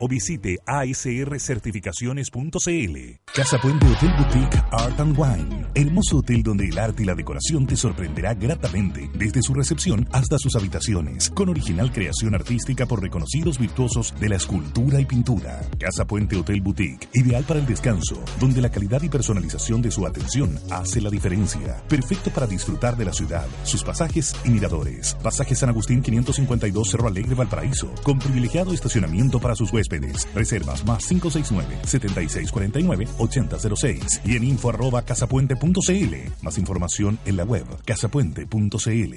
visite asrcertificaciones.cl. Casa Puente Hotel Boutique Art and Wine. Hermoso hotel donde el arte y la decoración te sorprenderá gratamente, desde su recepción hasta sus habitaciones, con original creación artística por reconocidos virtuosos de la escultura y pintura. Casa Puente Hotel Boutique, ideal para el descanso, donde la calidad y personalización de su atención hace la diferencia. Perfecto para disfrutar de la ciudad, sus pasajes y miradores. Pasaje San Agustín 552 Cerro Alegre Valparaíso, con privilegiado estacionamiento para sus huéspedes. Reservas más 569-7649-8006 y en info arroba casapuente.cl. Más información en la web casapuente.cl.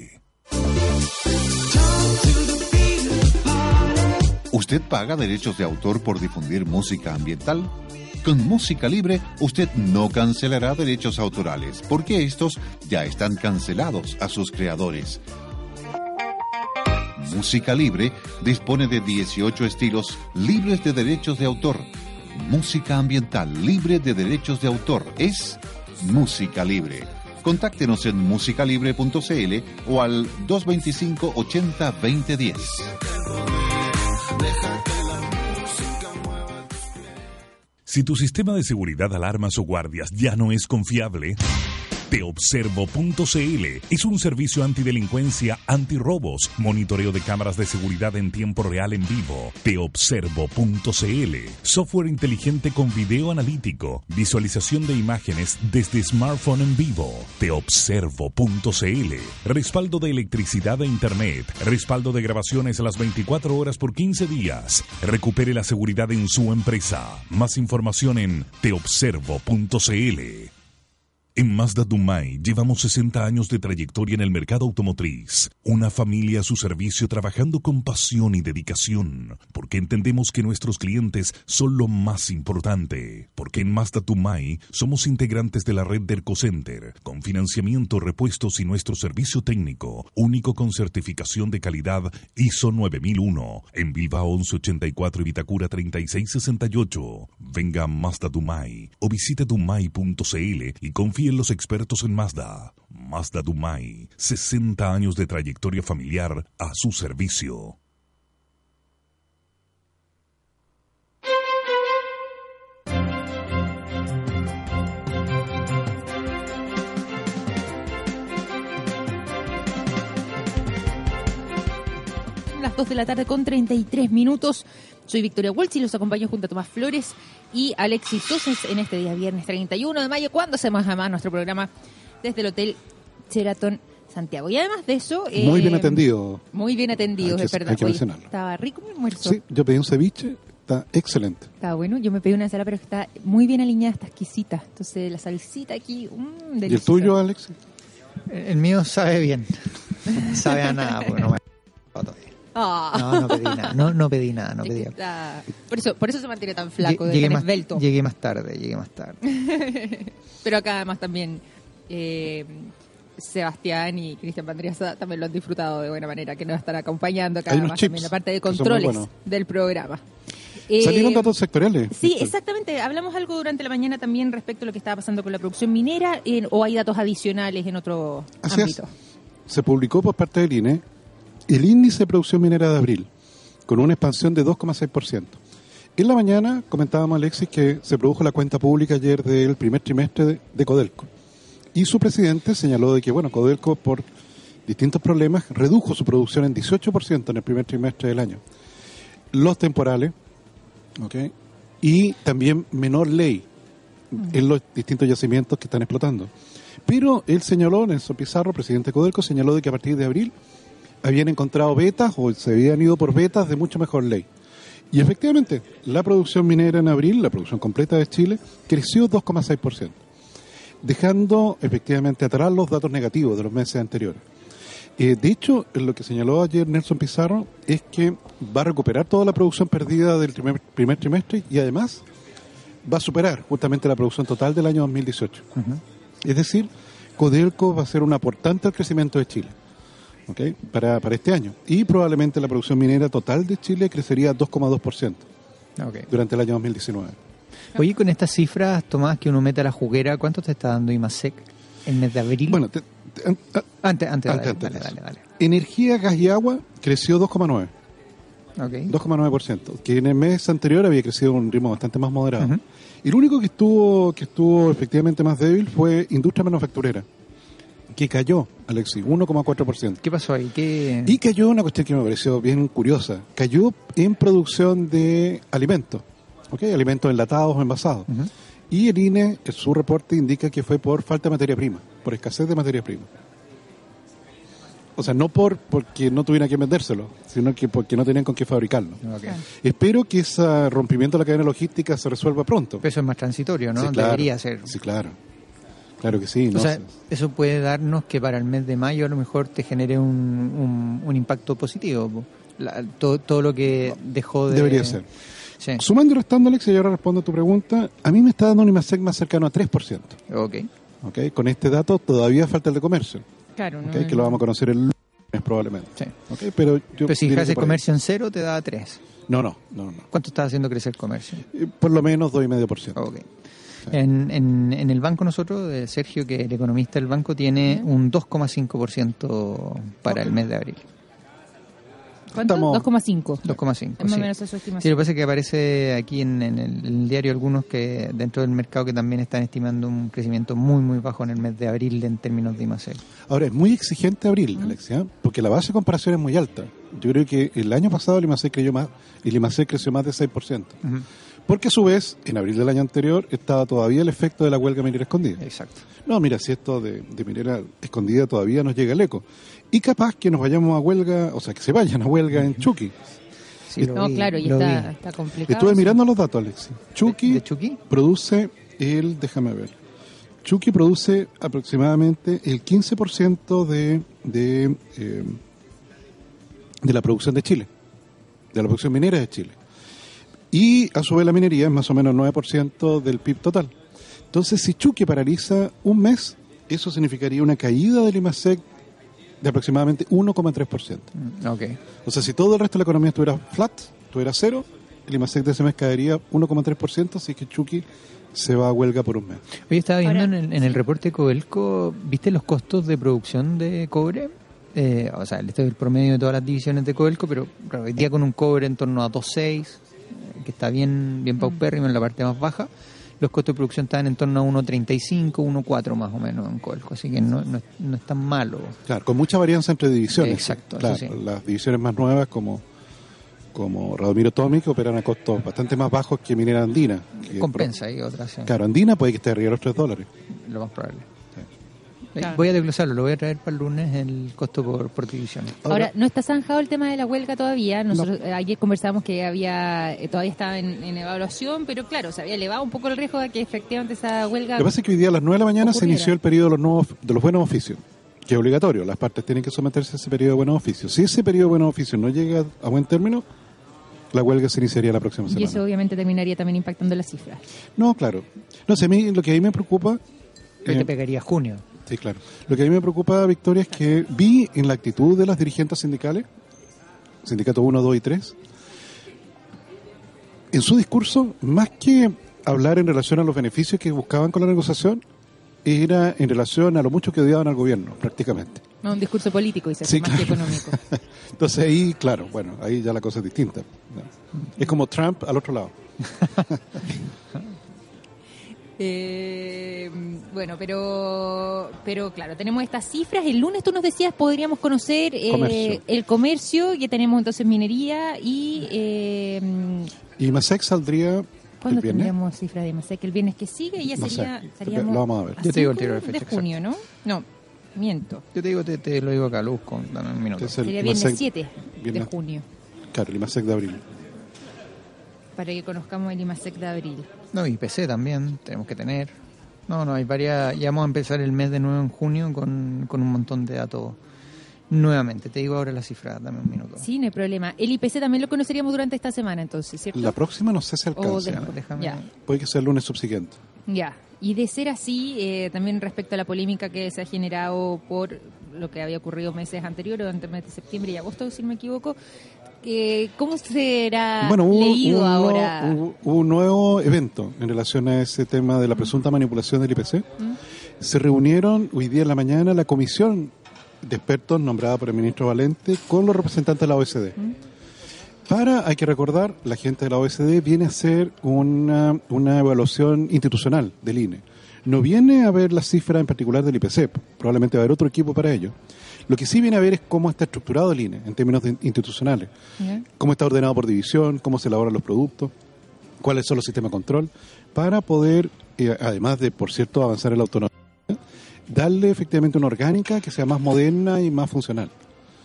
¿Usted paga derechos de autor por difundir música ambiental? Con música libre, usted no cancelará derechos autorales, porque estos ya están cancelados a sus creadores. Música Libre dispone de 18 estilos libres de derechos de autor. Música ambiental libre de derechos de autor es Música Libre. Contáctenos en musicalibre.cl o al 225 80 2010. Si tu sistema de seguridad, alarmas o guardias ya no es confiable, Teobservo.cl es un servicio antidelincuencia, antirrobos, monitoreo de cámaras de seguridad en tiempo real en vivo. Teobservo.cl, software inteligente con video analítico, visualización de imágenes desde smartphone en vivo. Teobservo.cl, respaldo de electricidad e internet, respaldo de grabaciones a las 24 horas por 15 días. Recupere la seguridad en su empresa. Más información en teobservo.cl. En Mazda Dumai llevamos 60 años de trayectoria en el mercado automotriz. Una familia a su servicio trabajando con pasión y dedicación. Porque entendemos que nuestros clientes son lo más importante. Porque en Mazda Dumai somos integrantes de la red de Center con financiamiento, repuestos y nuestro servicio técnico, único con certificación de calidad ISO 9001. En Viva 1184 y Vitacura 3668. Venga a Mazda Dumai o visite dumai.cl y confíe en los expertos en Mazda. Mazda Dumai, 60 años de trayectoria familiar a su servicio. 2 de la tarde con 33 minutos. Soy Victoria Walsh y los acompaño junto a Tomás Flores y Alexis Sosa en este día viernes 31 de mayo, cuando hacemos además nuestro programa desde el Hotel Sheraton Santiago. Y además de eso... Muy bien eh, atendido. Muy bien atendido, Hay que- es verdad. hay que Oye, mencionarlo. estaba rico mi almuerzo. Sí, yo pedí un ceviche, está excelente. Estaba bueno. Yo me pedí una ensalada, pero está muy bien alineada, está exquisita. Entonces la salsita aquí, mmm, ¿Y el deliciosa. tuyo, Alex? El mío sabe bien. sabe a nada, porque no me Ah. No, no pedí nada. No, no pedí nada, no pedí. Por eso, por eso se mantiene tan flaco, de llegué, tan más, esbelto. llegué más tarde, llegué más tarde. Pero acá además también eh, Sebastián y Cristian Pandriasa también lo han disfrutado de buena manera, que nos están acompañando acá además también la parte de controles del programa. Eh, Salieron datos sectoriales. Sí, Víctor. exactamente. Hablamos algo durante la mañana también respecto a lo que estaba pasando con la producción minera en- o hay datos adicionales en otro Así es. ámbito. Se publicó por parte del INE el índice de producción minera de abril, con una expansión de 2,6%. En la mañana comentábamos, Alexis, que se produjo la cuenta pública ayer del primer trimestre de, de Codelco. Y su presidente señaló de que, bueno, Codelco, por distintos problemas, redujo su producción en 18% en el primer trimestre del año. Los temporales, ¿ok? Y también menor ley en los distintos yacimientos que están explotando. Pero él señaló, Nelson Pizarro, presidente de Codelco, señaló de que a partir de abril habían encontrado vetas o se habían ido por vetas de mucho mejor ley. Y efectivamente, la producción minera en abril, la producción completa de Chile, creció 2,6%, dejando efectivamente atrás los datos negativos de los meses anteriores. Eh, de hecho, lo que señaló ayer Nelson Pizarro es que va a recuperar toda la producción perdida del primer, primer trimestre y además va a superar justamente la producción total del año 2018. Es decir, Codelco va a ser un aportante al crecimiento de Chile para, para este año. Y probablemente la producción minera total de Chile crecería 2,2% Ok. durante el año 2019. Oye, con estas cifras, Tomás, que uno mete a la juguera, ¿cuánto te está dando IMASEC el mes de abril? Bueno, te- te- an- a- antes, antes, antes, dale, antes dale, de eso. dale, dale. energía, gas y agua creció 2,9%. Ok. 2,9%, que en el mes anterior había crecido a un ritmo bastante más moderado. Y lo único que estuvo que estuvo efectivamente más débil fue industria manufacturera, que cayó, Alexis, 1,4%. ¿Qué pasó ahí? ¿Qué... Y cayó una cuestión que me pareció bien curiosa. Cayó en producción de alimentos, ¿ok? Alimentos enlatados o envasados. Y el INE, en su reporte, indica que fue por falta de materia prima, por escasez de materia prima. O sea, no por porque no tuvieran que vendérselo, sino que porque no tenían con qué fabricarlo. Espero que ese rompimiento de la cadena logística se resuelva pronto. Pero eso es más transitorio, ¿no? Sí, claro. Debería ser. Sí, claro. Claro que sí. O ¿no? sea, eso puede darnos que para el mes de mayo a lo mejor te genere un, un, un impacto positivo. La- todo, todo lo que dejó de... Debería ser. Sí. Sumando y restando, Alex, y ahora respondo a tu pregunta, a mí me está dando un IMASEC más cercano a 3%. Ok. ¿ok? Con este dato todavía falta el de comercio, Claro, ¿ok? no, que lo vamos a conocer el lunes probablemente. Sí. ¿ok? Pero, yo Pero si dejas el ahí. comercio en cero, te da tres. No, no, no, no. ¿Cuánto estás haciendo crecer el comercio? Eh, Por lo menos 2,5%. Ok. En, en, en el banco nosotros, eh, Sergio, que el economista del banco, tiene un 2,5% para el mes de abril. ¿Cuánto? Estamos- 2,5. 2,5. Es más o sí. menos esa Sí, estimación. lo que pasa es que aparece aquí en, en el, en el diario algunos que dentro del mercado que también están estimando un crecimiento muy muy bajo en el mes de abril en términos de IMACEL. Ahora, es muy exigente abril, Alexia, porque la base de comparación es muy alta. Yo creo que el año pasado el IMASEC creció más, el IMASEC creció más de 6%. Porque a su vez, en abril del año anterior, estaba todavía el efecto de la huelga minera escondida. Exacto. No, mira, si esto de, de minera escondida todavía nos llega el eco. Y capaz que nos vayamos a huelga, o sea, que se vayan a huelga en Chucky. Sí, No, vi, claro, y está, está complicado. Estuve mirando los datos, Alexis. Chucky, ¿De, de Chucky? produce el, déjame ver, Chucky produce aproximadamente el 15% de, de, eh, de la producción de Chile, de la producción minera de Chile. Y a su vez la minería es más o menos 9% del PIB total. Entonces, si Chucky paraliza un mes, eso significaría una caída del IMASEC de aproximadamente 1,3%. Mm, Ok. O sea, si todo el resto de la economía estuviera flat, estuviera cero, el IMASEC de ese mes caería 1,3%, así que Chucky se va a huelga por un mes. Oye, estaba viendo Ahora, en, el, en el reporte de Codelco, ¿viste los costos de producción de cobre? Eh, o sea, este es el promedio de todas las divisiones de Codelco, pero claro, hoy día con un cobre en torno a 2.6, eh, que está bien, bien paupérrimo en la parte más baja, los costos de producción están en torno a 1.35, 1.4 más o menos en Codelco, así que no, no, es- no es tan malo. Claro, con mucha varianza entre divisiones. Exacto, Claro, sí. Las divisiones más nuevas como como Radomiro Tomic operan a costos bastante más bajos que Minera Andina. que Compensa ahí otras, sí, Claro, Andina puede que esté arriba de los 3 dólares. lo más probable. Eh, Claro. Voy a desglosarlo, lo voy a traer para el lunes el costo por, por divisiones. Ahora, no está zanjado el tema de la huelga todavía. Nosotros eh, ayer conversábamos que había eh, todavía estaba en, en evaluación, pero claro, se había elevado un poco el riesgo de que efectivamente esa huelga. Lo que pasa es que hoy día a las 9 de la mañana se inició el periodo de los, nuevos, de los buenos oficios, que es obligatorio. Las partes tienen que someterse a ese periodo de buenos oficios. Si ese periodo de buenos oficios no llega a buen término, la huelga se iniciaría la próxima Y semana. eso obviamente terminaría también impactando las cifras. No, claro. No sé, a mí lo que a mí me preocupa... Pero eh, te pegaría junio. Sí, claro. Lo que a mí me preocupa, Victoria, es que vi en la actitud de las dirigentes sindicales, sindicato 1, 2 y 3, en su discurso, más que hablar en relación a los beneficios que buscaban con la negociación, era en relación a lo mucho que odiaban al gobierno, prácticamente. No, un discurso político, dice, Sí, más que económico. Entonces ahí, claro, bueno, ahí ya la cosa es distinta. Es como Trump al otro lado. Eh, bueno, pero pero claro, tenemos estas cifras. El lunes tú nos decías podríamos conocer eh, Comercio. el comercio, ya tenemos entonces minería y eh, Y Masek saldría ¿cuándo tendríamos cifras de Masek? El viernes que sigue y ya sería, lo vamos a ver. Yo te digo el tiro de fecha, exacto. junio, ¿no? No, miento. Yo te digo, te, te lo digo acá, Luz, con, dame un minuto. Sería viernes Masek- 7 de junio, Claro, el Masek de abril. Para que conozcamos el IMASEC de abril. No, y PC también, tenemos que tener. No, no, hay varias. Ya vamos a empezar el mes de nuevo en junio con, con un montón de datos nuevamente. Te digo ahora la cifra, dame un minuto. Sí, no hay problema. El IPC también lo conoceríamos durante esta semana, entonces, ¿cierto? La próxima no sé si alcanza. después. déjame- Ya. Puede que sea el lunes subsiguiente. Ya, y de ser así, eh, también respecto a la polémica que se ha generado por lo que había ocurrido meses anteriores, durante el mes de septiembre y agosto, si no me equivoco, que ¿cómo será Bueno, hubo, leído hubo un nuevo- ahora? hubo- hubo un nuevo evento en relación a ese tema de la presunta manipulación del IPC. Se reunieron hoy día en la mañana la comisión de expertos nombrada por el ministro Valente con los representantes de la OSD. Para, hay que recordar, la gente de la OSD viene a hacer una, una evaluación institucional del INE. No viene a ver las cifras en particular del IPC, probablemente va a haber otro equipo para ello. Lo que sí viene a ver es cómo está estructurado el INE en términos de- institucionales. Cómo está ordenado por división, cómo se elaboran los productos, cuáles son los sistemas de control, para poder, eh, además de, por cierto, avanzar en la autonomía, darle efectivamente una orgánica que sea más moderna y más funcional,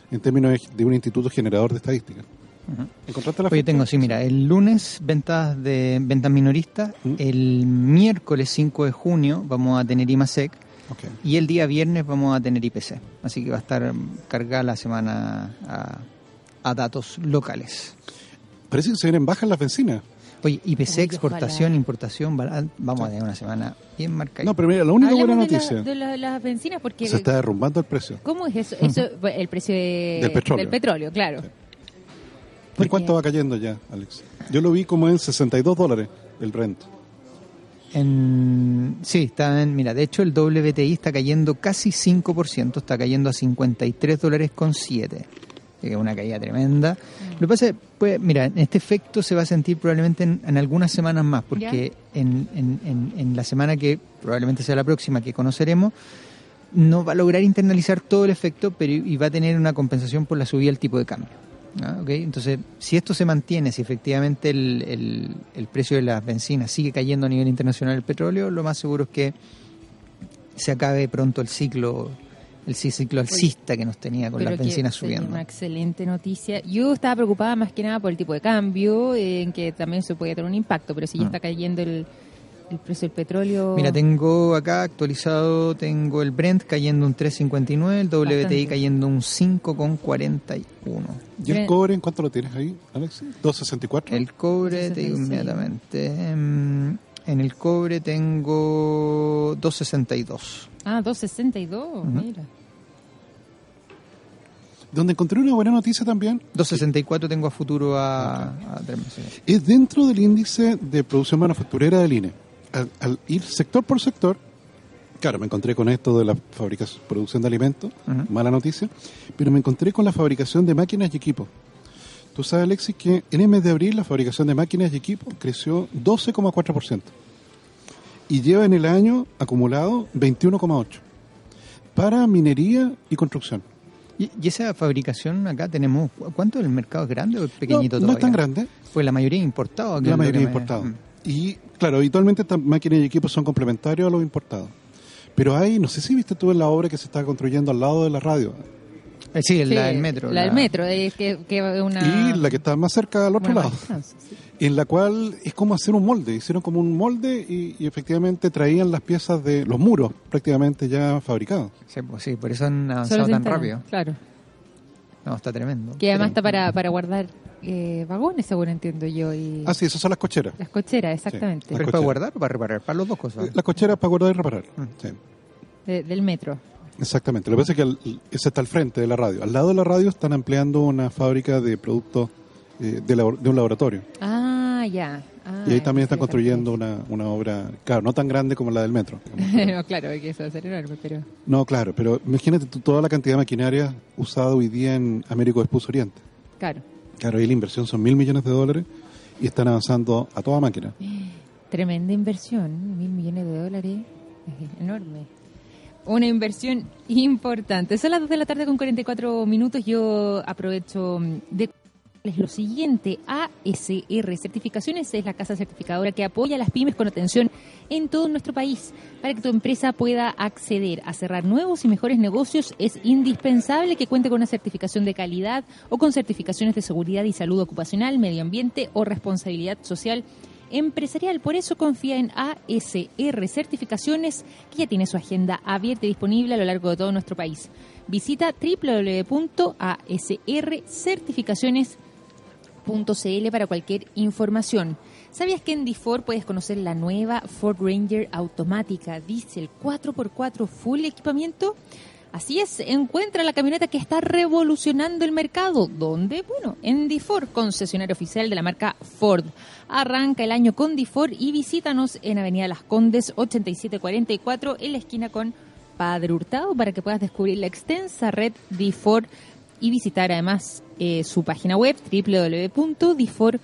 en términos de- de un instituto generador de estadística. ¿Encontraste la Oye, tengo, sí, mira, el lunes ventas de ventas minoristas, el miércoles 5 de junio vamos a tener IMASEC Y el día viernes vamos a tener IPC. Así que va a estar cargada la semana a, a datos locales. Parece que se vienen bajas las bencinas. Oye, IPC, Uy, exportación, ojalá. importación, vamos a tener una semana bien marcada. No, pero mira, la única buena de, la- noticia, de la- las bencinas, porque... se está derrumbando el precio. ¿Cómo es eso? eso el precio de- Del petróleo. Del petróleo, claro. ¿En Porque- cuánto va cayendo ya, Alex? Yo lo vi como en 62 dólares el Brent. En, sí, está en, mira, de hecho el WTI está cayendo casi 5%, está cayendo a 53 dólares con 7, que es una caída tremenda. Lo que pasa es, pues, mira, este efecto se va a sentir probablemente en, en algunas semanas más, porque en, en- en- en la semana que probablemente sea la próxima que conoceremos, no va a lograr internalizar todo el efecto, pero y va a tener una compensación por la subida del tipo de cambio. ¿Ah? ¿ok? Entonces, si esto se mantiene, si efectivamente el, el- el precio de las bencinas sigue cayendo a nivel internacional del petróleo, lo más seguro es que se acabe pronto el ciclo el ciclo alcista que nos tenía con Pero las bencinas subiendo. Una excelente noticia. Yo estaba preocupada más que nada por el tipo de cambio, eh, en que también se puede tener un impacto, pero si ya Mm. está cayendo el, el precio del petróleo... Mira, tengo acá actualizado, tengo el Brent cayendo un 3.59, el WTI Bastante. cayendo un 5.41. ¿Y el cobre en cuánto lo tienes ahí, Alex? ¿264? El cobre, te digo 2.66. inmediatamente, mm, en el cobre tengo 2.62. Ah, 262, mira. Donde encontré una buena noticia también 2.64 tengo a futuro a, a tres meses. es dentro del índice de producción manufacturera del INE. Al, al ir sector por sector, claro, me encontré con esto de la fabricación, producción de alimentos, mala noticia, pero me encontré con la fabricación de máquinas y equipos. Tú sabes, Alexis, que en el mes de abril la fabricación de máquinas y equipos creció 12,4%. Y lleva en el año acumulado 21,8%. Para minería y construcción. ¿Y, esa fabricación acá tenemos, ¿cu- ¿cuánto el mercado es grande o es pequeñito no, no es todavía? tan grande. Pues la mayoría importado. La es mayoría me- importado. Mm. Y claro, habitualmente estas máquinas y equipos son complementarios a los importados. Pero hay, no sé si viste tú en la obra que se está construyendo al lado de la radio, Eh, sí, Sí, la del metro. La del metro, es que, que una... Y la que está más cerca al otro lado. sí. en la cual es como hacer un molde. Hicieron como un molde y, y efectivamente traían las piezas de los muros prácticamente ya fabricados. Sí, pues sí, por eso han avanzado tan rápido. Claro. No, está tremendo. Que además está para, para guardar eh, vagones, según entiendo yo. Y Ah, sí, esas son las cocheras. Las cocheras, exactamente. ¿Pero es para guardar o para reparar? Para las dos cosas. Las cocheras para guardar y reparar. Sí, De- del metro. exactamente. Lo que pasa es que al- ese está al frente de la radio. Al lado de la radio están ampliando una fábrica de productos eh, de un laboratorio. Ah, ya. Ah, y ahí también están construyendo una, una obra, claro, no tan grande como la del metro. no, claro, que eso va a ser enorme, pero... No, claro, pero imagínate toda la cantidad de maquinaria usada hoy día en Américo Expus Oriente. Claro. Claro, ahí la inversión son mil millones de dólares y están avanzando a toda máquina. Tremenda inversión, mil millones de dólares, es enorme. Una inversión importante. Son las 2 de la tarde con 44 minutos. Yo aprovecho de es lo siguiente, ASR Certificaciones es la casa certificadora que apoya a las pymes con atención en todo nuestro país. Para que tu empresa pueda acceder a cerrar nuevos y mejores negocios es indispensable que cuente con una certificación de calidad o con certificaciones de seguridad y salud ocupacional, medio ambiente o responsabilidad social empresarial. Por eso confía en ASR Certificaciones, que ya tiene su agenda abierta y disponible a lo largo de todo nuestro país. Visita www.asrcertificaciones.cl para cualquier información. ¿Sabías que en DIFOR puedes conocer la nueva Ford Ranger automática diesel 4x4 full equipamiento? Así es, encuentra la camioneta que está revolucionando el mercado. ¿Dónde? Bueno, en DIFOR, concesionario oficial de la marca Ford. Arranca el año con DIFOR y visítanos en Avenida Las Condes 8744 en la esquina con Padre Hurtado para que puedas descubrir la extensa red DIFOR y visitar además eh, su página web www.difor.cl.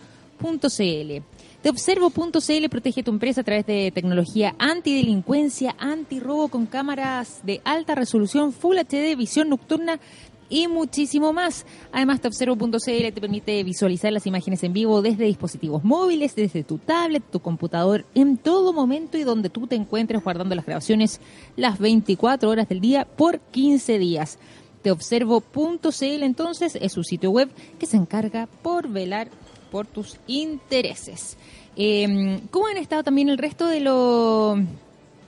Teobservo.cl protege tu empresa a través de tecnología antidelincuencia, antirrobo con cámaras de alta resolución, Full HD, visión nocturna y muchísimo más. Además, Teobservo.cl te permite visualizar las imágenes en vivo desde dispositivos móviles, desde tu tablet, tu computador, en todo momento y donde tú te encuentres guardando las grabaciones las 24 horas del día por 15 días. Teobservo.cl entonces es su sitio web que se encarga por velar por tus intereses. Eh, ¿Cómo han estado también el resto de los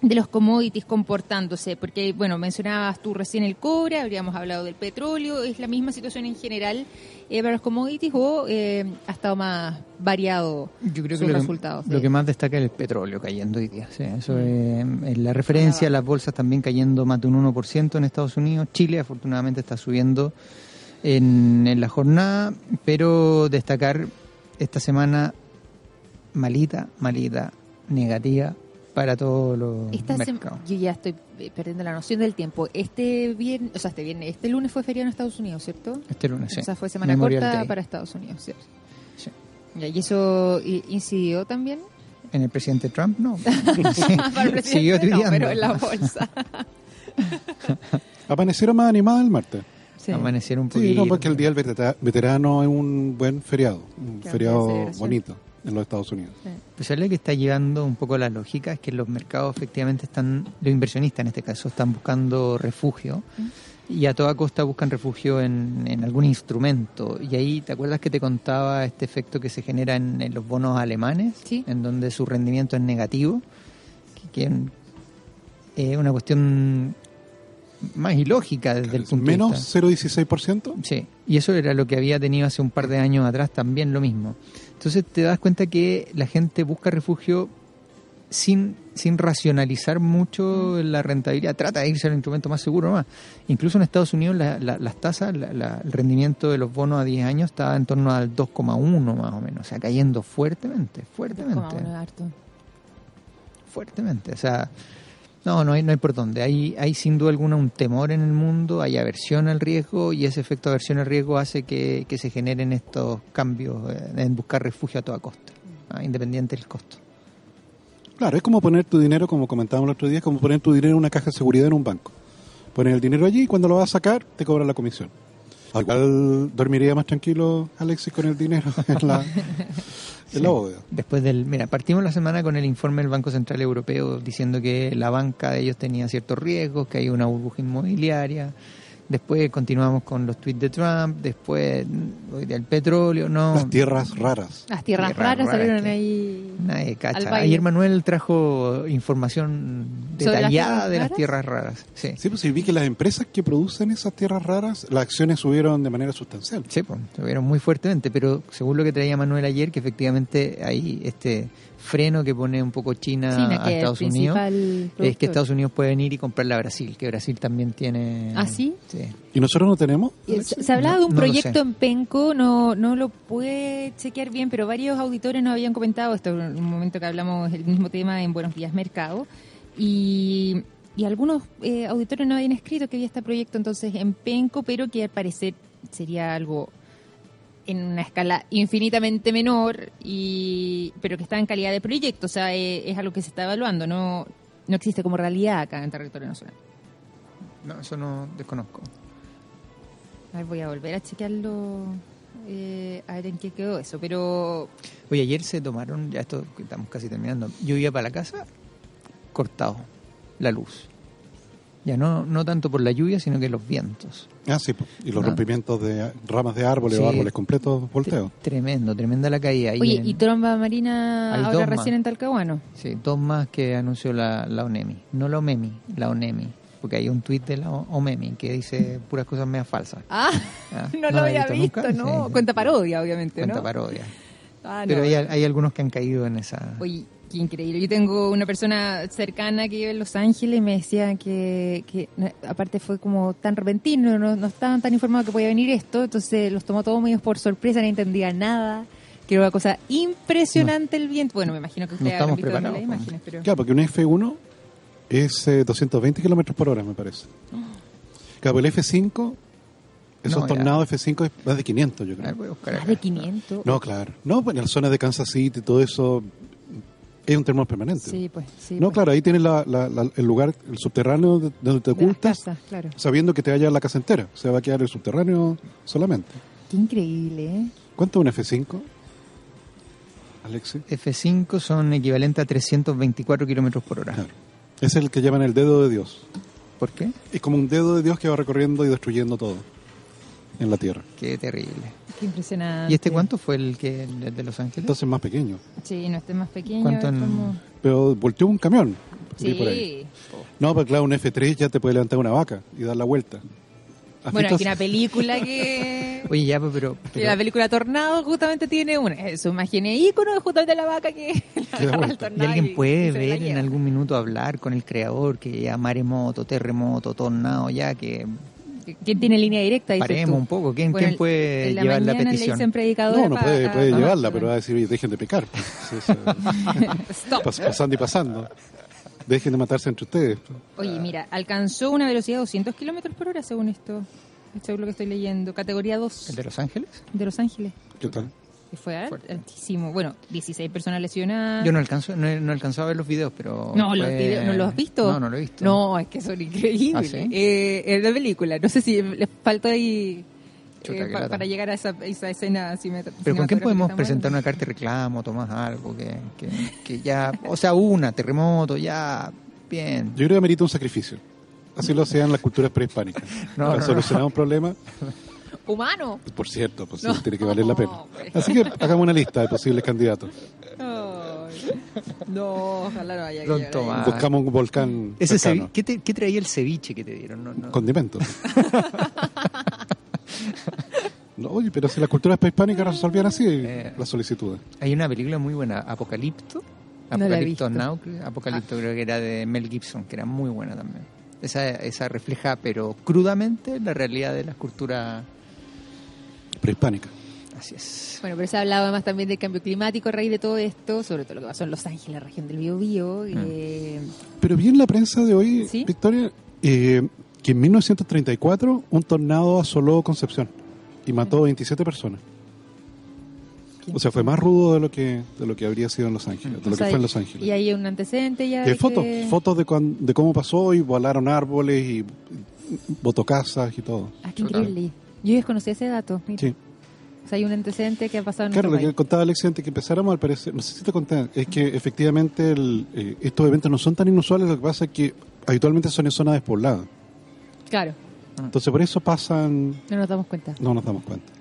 de los commodities comportándose? Porque, bueno, mencionabas tú recién el cobre, habríamos hablado del petróleo, ¿es la misma situación en general eh, para los commodities o eh, ha estado más variado Yo creo sus que lo, resultados? que lo que más destaca es el petróleo cayendo hoy día. sí, eso es, es la referencia, las bolsas también cayendo más de un 1% en Estados Unidos. Chile afortunadamente está subiendo en, en la jornada, pero destacar esta semana malita, malita, negativa para todos los mercados. yo ya estoy eh, perdiendo la noción del tiempo. Este viernes, o sea, este viernes, este lunes fue feriado en Estados Unidos, ¿cierto? Este lunes, sí. O sea, fue semana Memorial corta Day. para Estados Unidos, ¿cierto? Sí. Ya, ¿Y eso incidió también? En el presidente Trump, no. Para el presidente, Siguió no, pero en la bolsa. Amanecieron más animadas el martes. Sí. Amanecieron un Sí, poquito. no, porque el Día del Vetera- Veterano es un buen feriado, un Claro, feriado bonito en los Estados Unidos. Pues es lo que está llevando un poco la lógica es que los mercados efectivamente están, los inversionistas en este caso, están buscando refugio y a toda costa buscan refugio en, en algún instrumento. Y ahí, ¿te acuerdas que te contaba este efecto que se genera en, en los bonos alemanes? Sí. En donde su rendimiento es negativo, que, que es una cuestión más ilógica desde el punto de Menos vista. 0,16%. Sí, y eso era lo que había tenido hace un par de años atrás también lo mismo. Entonces te das cuenta que la gente busca refugio sin, sin racionalizar mucho la rentabilidad, trata de irse al instrumento más seguro más. Incluso en Estados Unidos la- la- las tasas, la- la- el rendimiento de los bonos a 10 años estaba en torno al 2,1 más o menos, o sea, cayendo fuertemente, fuertemente harto. fuertemente. O sea, no, no hay, no hay por dónde. Hay, hay sin duda alguna un temor en el mundo, hay aversión al riesgo y ese efecto de aversión al riesgo hace que, que se generen estos cambios eh, en buscar refugio a toda costa, ah, independiente del costo. Claro, es como poner tu dinero, como comentábamos el otro día, es como poner tu dinero en una caja de seguridad en un banco. Poner el dinero allí y cuando lo vas a sacar te cobran la comisión. Igual dormiría más tranquilo Alexis con el dinero en la, en la bóveda. Después del, mira, partimos la semana con el informe del Banco Central Europeo diciendo que la banca de ellos tenía ciertos riesgos, que hay una burbuja inmobiliaria. Después continuamos con los tweets de Trump, después mm, hoy del petróleo, no. Las tierras raras. Las tierras Tierras raras raras salieron ahí. Nadie cacha. Ayer Manuel trajo información ¿Sobre las detallada de las tierras raras. Sí, Sí, pues sí, vi que las empresas que producen esas tierras raras, las acciones subieron de manera sustancial. sí pues, se vieron muy fuertemente, pero según lo que traía Manuel ayer, que efectivamente hay este freno que pone un poco China, China, a que es Estados Unidos. principal Es que productor. Estados Unidos puede venir y comprarle a Brasil, que Brasil también tiene... ¿Ah, sí? Sí. ¿Y nosotros no tenemos? Se, se hablaba de un No proyecto en Penco, no, no lo pude chequear bien, pero varios auditores nos habían comentado esto en un momento que hablamos el mismo tema en Buenos Días Mercado. Y, y algunos eh, auditores nos habían escrito que había este proyecto entonces en Penco, pero que al parecer sería algo en una escala infinitamente menor, y pero que está en calidad de proyecto, o sea, eh, es algo que se está evaluando, no, no existe como realidad acá en territorio nacional. No, eso no desconozco. A ver, voy a volver a chequearlo, eh, a ver en qué quedó eso, pero Oye, ayer se tomaron, ya esto estamos casi terminando, yo iba para la casa cortado, la luz. Ya no, no tanto por la lluvia, sino que los vientos. Ah, sí, pues. y los Ah. rompimientos de ramas de árboles Sí. o árboles completos volteos. Tremendo, tremenda la caída. Oye, en- ¿y tromba marina Hay ahora recién más. en Talcahuano? Sí, dos más que anunció la, la ONEMI. No la OMEMI, la ONEMI. Porque hay un tuit de la O- OMEMI que dice puras cosas meas falsas. Ah, Ah, no, ¿no lo había visto? ¿no? Sí. Cuenta parodia, obviamente, Cuenta ¿no? parodia. Ah, no. Pero hay, hay algunos que han caído en esa... Oye, qué increíble. Yo tengo una persona cercana que vive en Los Ángeles y me decía que, que no, aparte fue como tan repentino, no, no estaban tan informados que podía venir esto, entonces los tomó todos medios por sorpresa, no entendía nada. Que era una cosa impresionante el viento. Bueno, me imagino que ustedes habrán estamos visto también las preparados, imágenes, pero... Claro, porque un F1 es eh, 220 kilómetros por hora, me parece. Claro, el F5, esos No, tornados F5 es más de 500, yo creo. Más de 500. No, claro. No, pues en las zonas de Kansas City, todo eso es un termo permanente. Sí, pues, sí. no, pues. claro, ahí tienes la- la- la- el lugar, el subterráneo de- donde te ocultas, casas, claro. sabiendo que te vaya la casa entera. Se va a quedar el subterráneo solamente. Qué increíble, ¿eh? ¿Cuánto es un F5? Alexi. F5 son equivalentes a 324 kilómetros por hora. Claro. Es el que llaman el dedo de Dios. ¿Por qué? Es como un dedo de Dios que va recorriendo y destruyendo todo en la tierra. Qué terrible. Qué impresionante. ¿Y este cuánto fue el que el de Los Ángeles? Entonces es más pequeño. Sí, no, este es más pequeño. ¿Cuánto en- como- Pero volteó un camión. vi por ahí. Sí. No, pero claro, un F3 ya te puede levantar una vaca y dar la vuelta. ¿Has Bueno, hay una película que... Oye, ya, pero... pero- la película Tornado justamente tiene una, eh, su imagen ícono justamente la vaca que la el vuelta. ¿Y tornado alguien y- puede y ver en lleva. algún minuto hablar con el creador que ya maremoto, terremoto, tornado, ya que ¿Quién tiene línea directa? paremos tú? un poco? ¿Quién, Bueno, quién puede en la llevar la le petición? dicen predicador No, no puede, llevarla, pero va a decir, oye, dejen de pecar. Stop. Pasando y pasando. Dejen de matarse entre ustedes. Oye, mira, alcanzó una velocidad de 200 kilómetros por hora según esto, según lo que estoy leyendo. Categoría 2 ¿El de Los Ángeles? de Los Ángeles. ¿Qué tal? Que fue al- altísimo. Bueno, 16 personas lesionadas. Yo no alcanzo, no, no a ver los videos, pero... No, los fue- videos, ¿no los has visto? No, no lo he visto. No, es que son increíbles. ¿Ah, sí? eh, es la película. No sé si les faltó ahí Chuta, eh, qué para llegar a esa, esa escena cinemat- Pero ¿con quién podemos presentar una carta de reclamo, Tomás, algo que, que, que ya... O sea, una, terremoto, ya... Bien. Yo creo que amerita un sacrificio. Así lo hacían las culturas prehispánicas. No, Para no, solucionar no. un problema? Humano. por cierto, pues sí, No. tiene que valer la pena. pues. Así que hagamos una lista de posibles candidatos. No, ojalá no haya que. Buscamos un volcán Ese cercano. ¿qué, te- qué traía el ceviche que te dieron? No, no. Condimentos. No, oye, pero si las culturas prehispánicas resolvían así Eh. las solicitudes. Hay una película muy buena, Apocalipto. No Apocalipto. Now, creo- Apocalipto creo que era de Mel Gibson, que era muy buena también. Esa, esa refleja, pero crudamente, la realidad de las culturas. Prehispánica. Así es. Bueno, pero se ha hablado además también del cambio climático a raíz de todo esto, sobre todo lo que pasó en Los Ángeles, la región del Biobío. Mm. eh, Pero vi en la prensa de hoy, ¿Sí? Victoria, eh, que en 1934 un tornado asoló Concepción y mató 27 personas. O sea, fue más rudo de lo que de lo que habría sido en Los Ángeles, de lo o sea, que fue en Los Ángeles. Y hay un antecedente ya. De fotos, que- fotos de, cuan- de cómo pasó y volaron árboles y botó casas y todo. Ah, qué increíble. Yo desconocía ese dato. mira. Sí. O sea, hay un antecedente que ha pasado en Claro, lo nuestro que contaba Alexia antes que empezáramos, al parecer, no sé si te conté, es que efectivamente el, eh, estos eventos no son tan inusuales, lo que pasa es que habitualmente son en zonas despobladas. país. Claro. Entonces por eso pasan, No nos damos cuenta. no nos damos cuenta.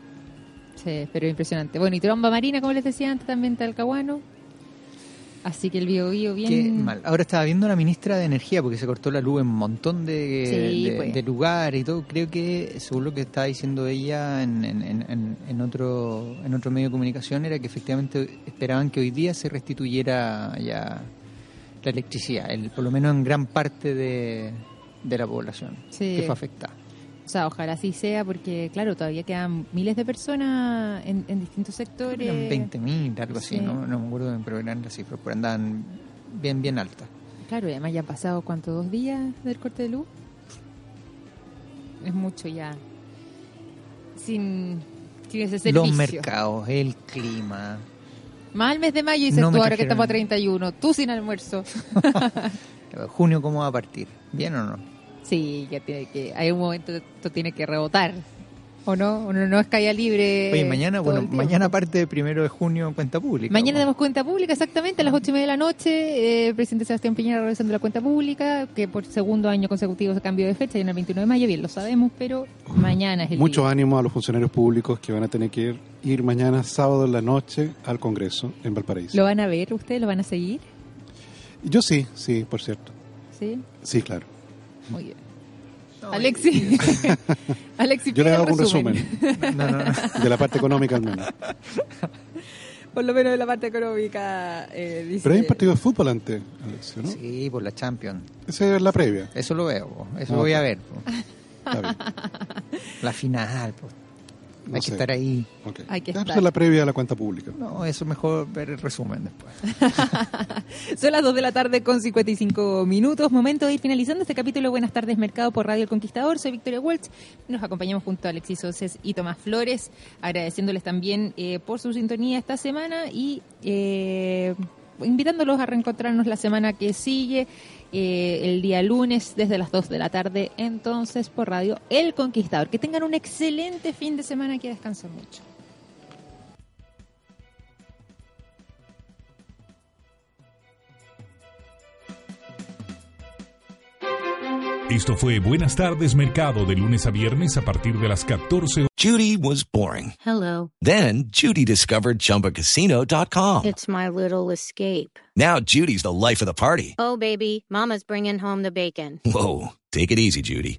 Sí, pero impresionante. Bueno, y tromba marina, como les decía antes, también Talcahuano. Así que el bio bio bien... Qué mal. Ahora estaba viendo a la ministra de Energía porque se cortó la luz en un montón de, Sí, de, pues. de lugares y todo. Creo que, según lo que estaba diciendo ella en, en, en- en- en otro, en otro medio de comunicación, era que efectivamente esperaban que hoy día se restituyera ya la electricidad, el, por lo menos en gran parte de, de la población Sí. que fue afectada. O sea, ojalá así sea, porque claro, todavía quedan miles de personas en, en distintos sectores. Eran 20.000, algo así, Sí. ¿no? no me acuerdo, pero eran las cifras, pero andaban bien, bien altas. Claro, y además ya han pasado, ¿cuánto? ¿Dos días del corte de luz? Es mucho ya. Sin, sin ese servicio. Los mercados, el clima. Más el mes de mayo, dices No tú, ahora que estamos a 31. Tú sin almuerzo. Junio, ¿cómo va a partir? ¿Bien o no? Sí, ya tiene que... Hay un momento que esto tiene que rebotar. ¿O no? ¿O no, no es caída libre Oye, mañana, todo bueno, mañana parte primero de junio en cuenta pública. Mañana damos cuenta pública, exactamente, a las ocho y media de la noche. eh, el presidente Sebastián Piñera realizando la cuenta pública, que por segundo año consecutivo se cambió de fecha, y en el 29 de mayo, bien lo sabemos, pero mañana es el Mucho día. ánimo a los funcionarios públicos que van a tener que ir, ir mañana sábado en la noche al Congreso en Valparaíso. ¿Lo van a ver ustedes? ¿Lo van a seguir? Yo sí, sí, por cierto. Sí, Sí, claro. muy bien. Alexi, Alexi, Yo le hago un resumen No, no, no. de la parte económica al menos. Por lo menos de la parte económica, eh, dice... Pero hay un partido de fútbol antes, Alexio, ¿no? Sí, por la Champions. Esa es la previa. Eso lo veo, po. eso Ah, voy a ver. po. Está bien. La final, po. No hay sé. que estar ahí. Ok. Hay que estar. pues, es la previa a la cuenta pública. No, eso mejor ver el resumen después. Son las 2 de la tarde con 55 minutos. Momento de ir finalizando este capítulo de Buenas tardes Mercado por Radio El Conquistador. Soy Victoria Walsh. Nos acompañamos junto a Alexis Oces y Tomás Flores, agradeciéndoles también eh, por su sintonía esta semana y eh, invitándolos a reencontrarnos la semana que sigue, eh, el día lunes desde las 2 de la tarde, entonces por Radio El Conquistador. Que tengan un excelente fin de semana que descansen mucho. Esto fue Buenas tardes Mercado de lunes a viernes a partir de las 14 Judy was boring. Hello. Then Judy discovered ChumbaCasino.com. It's my little escape. Now Judy's the life of the party. Oh, baby, Mama's bringing home the bacon. Whoa, take it easy, Judy.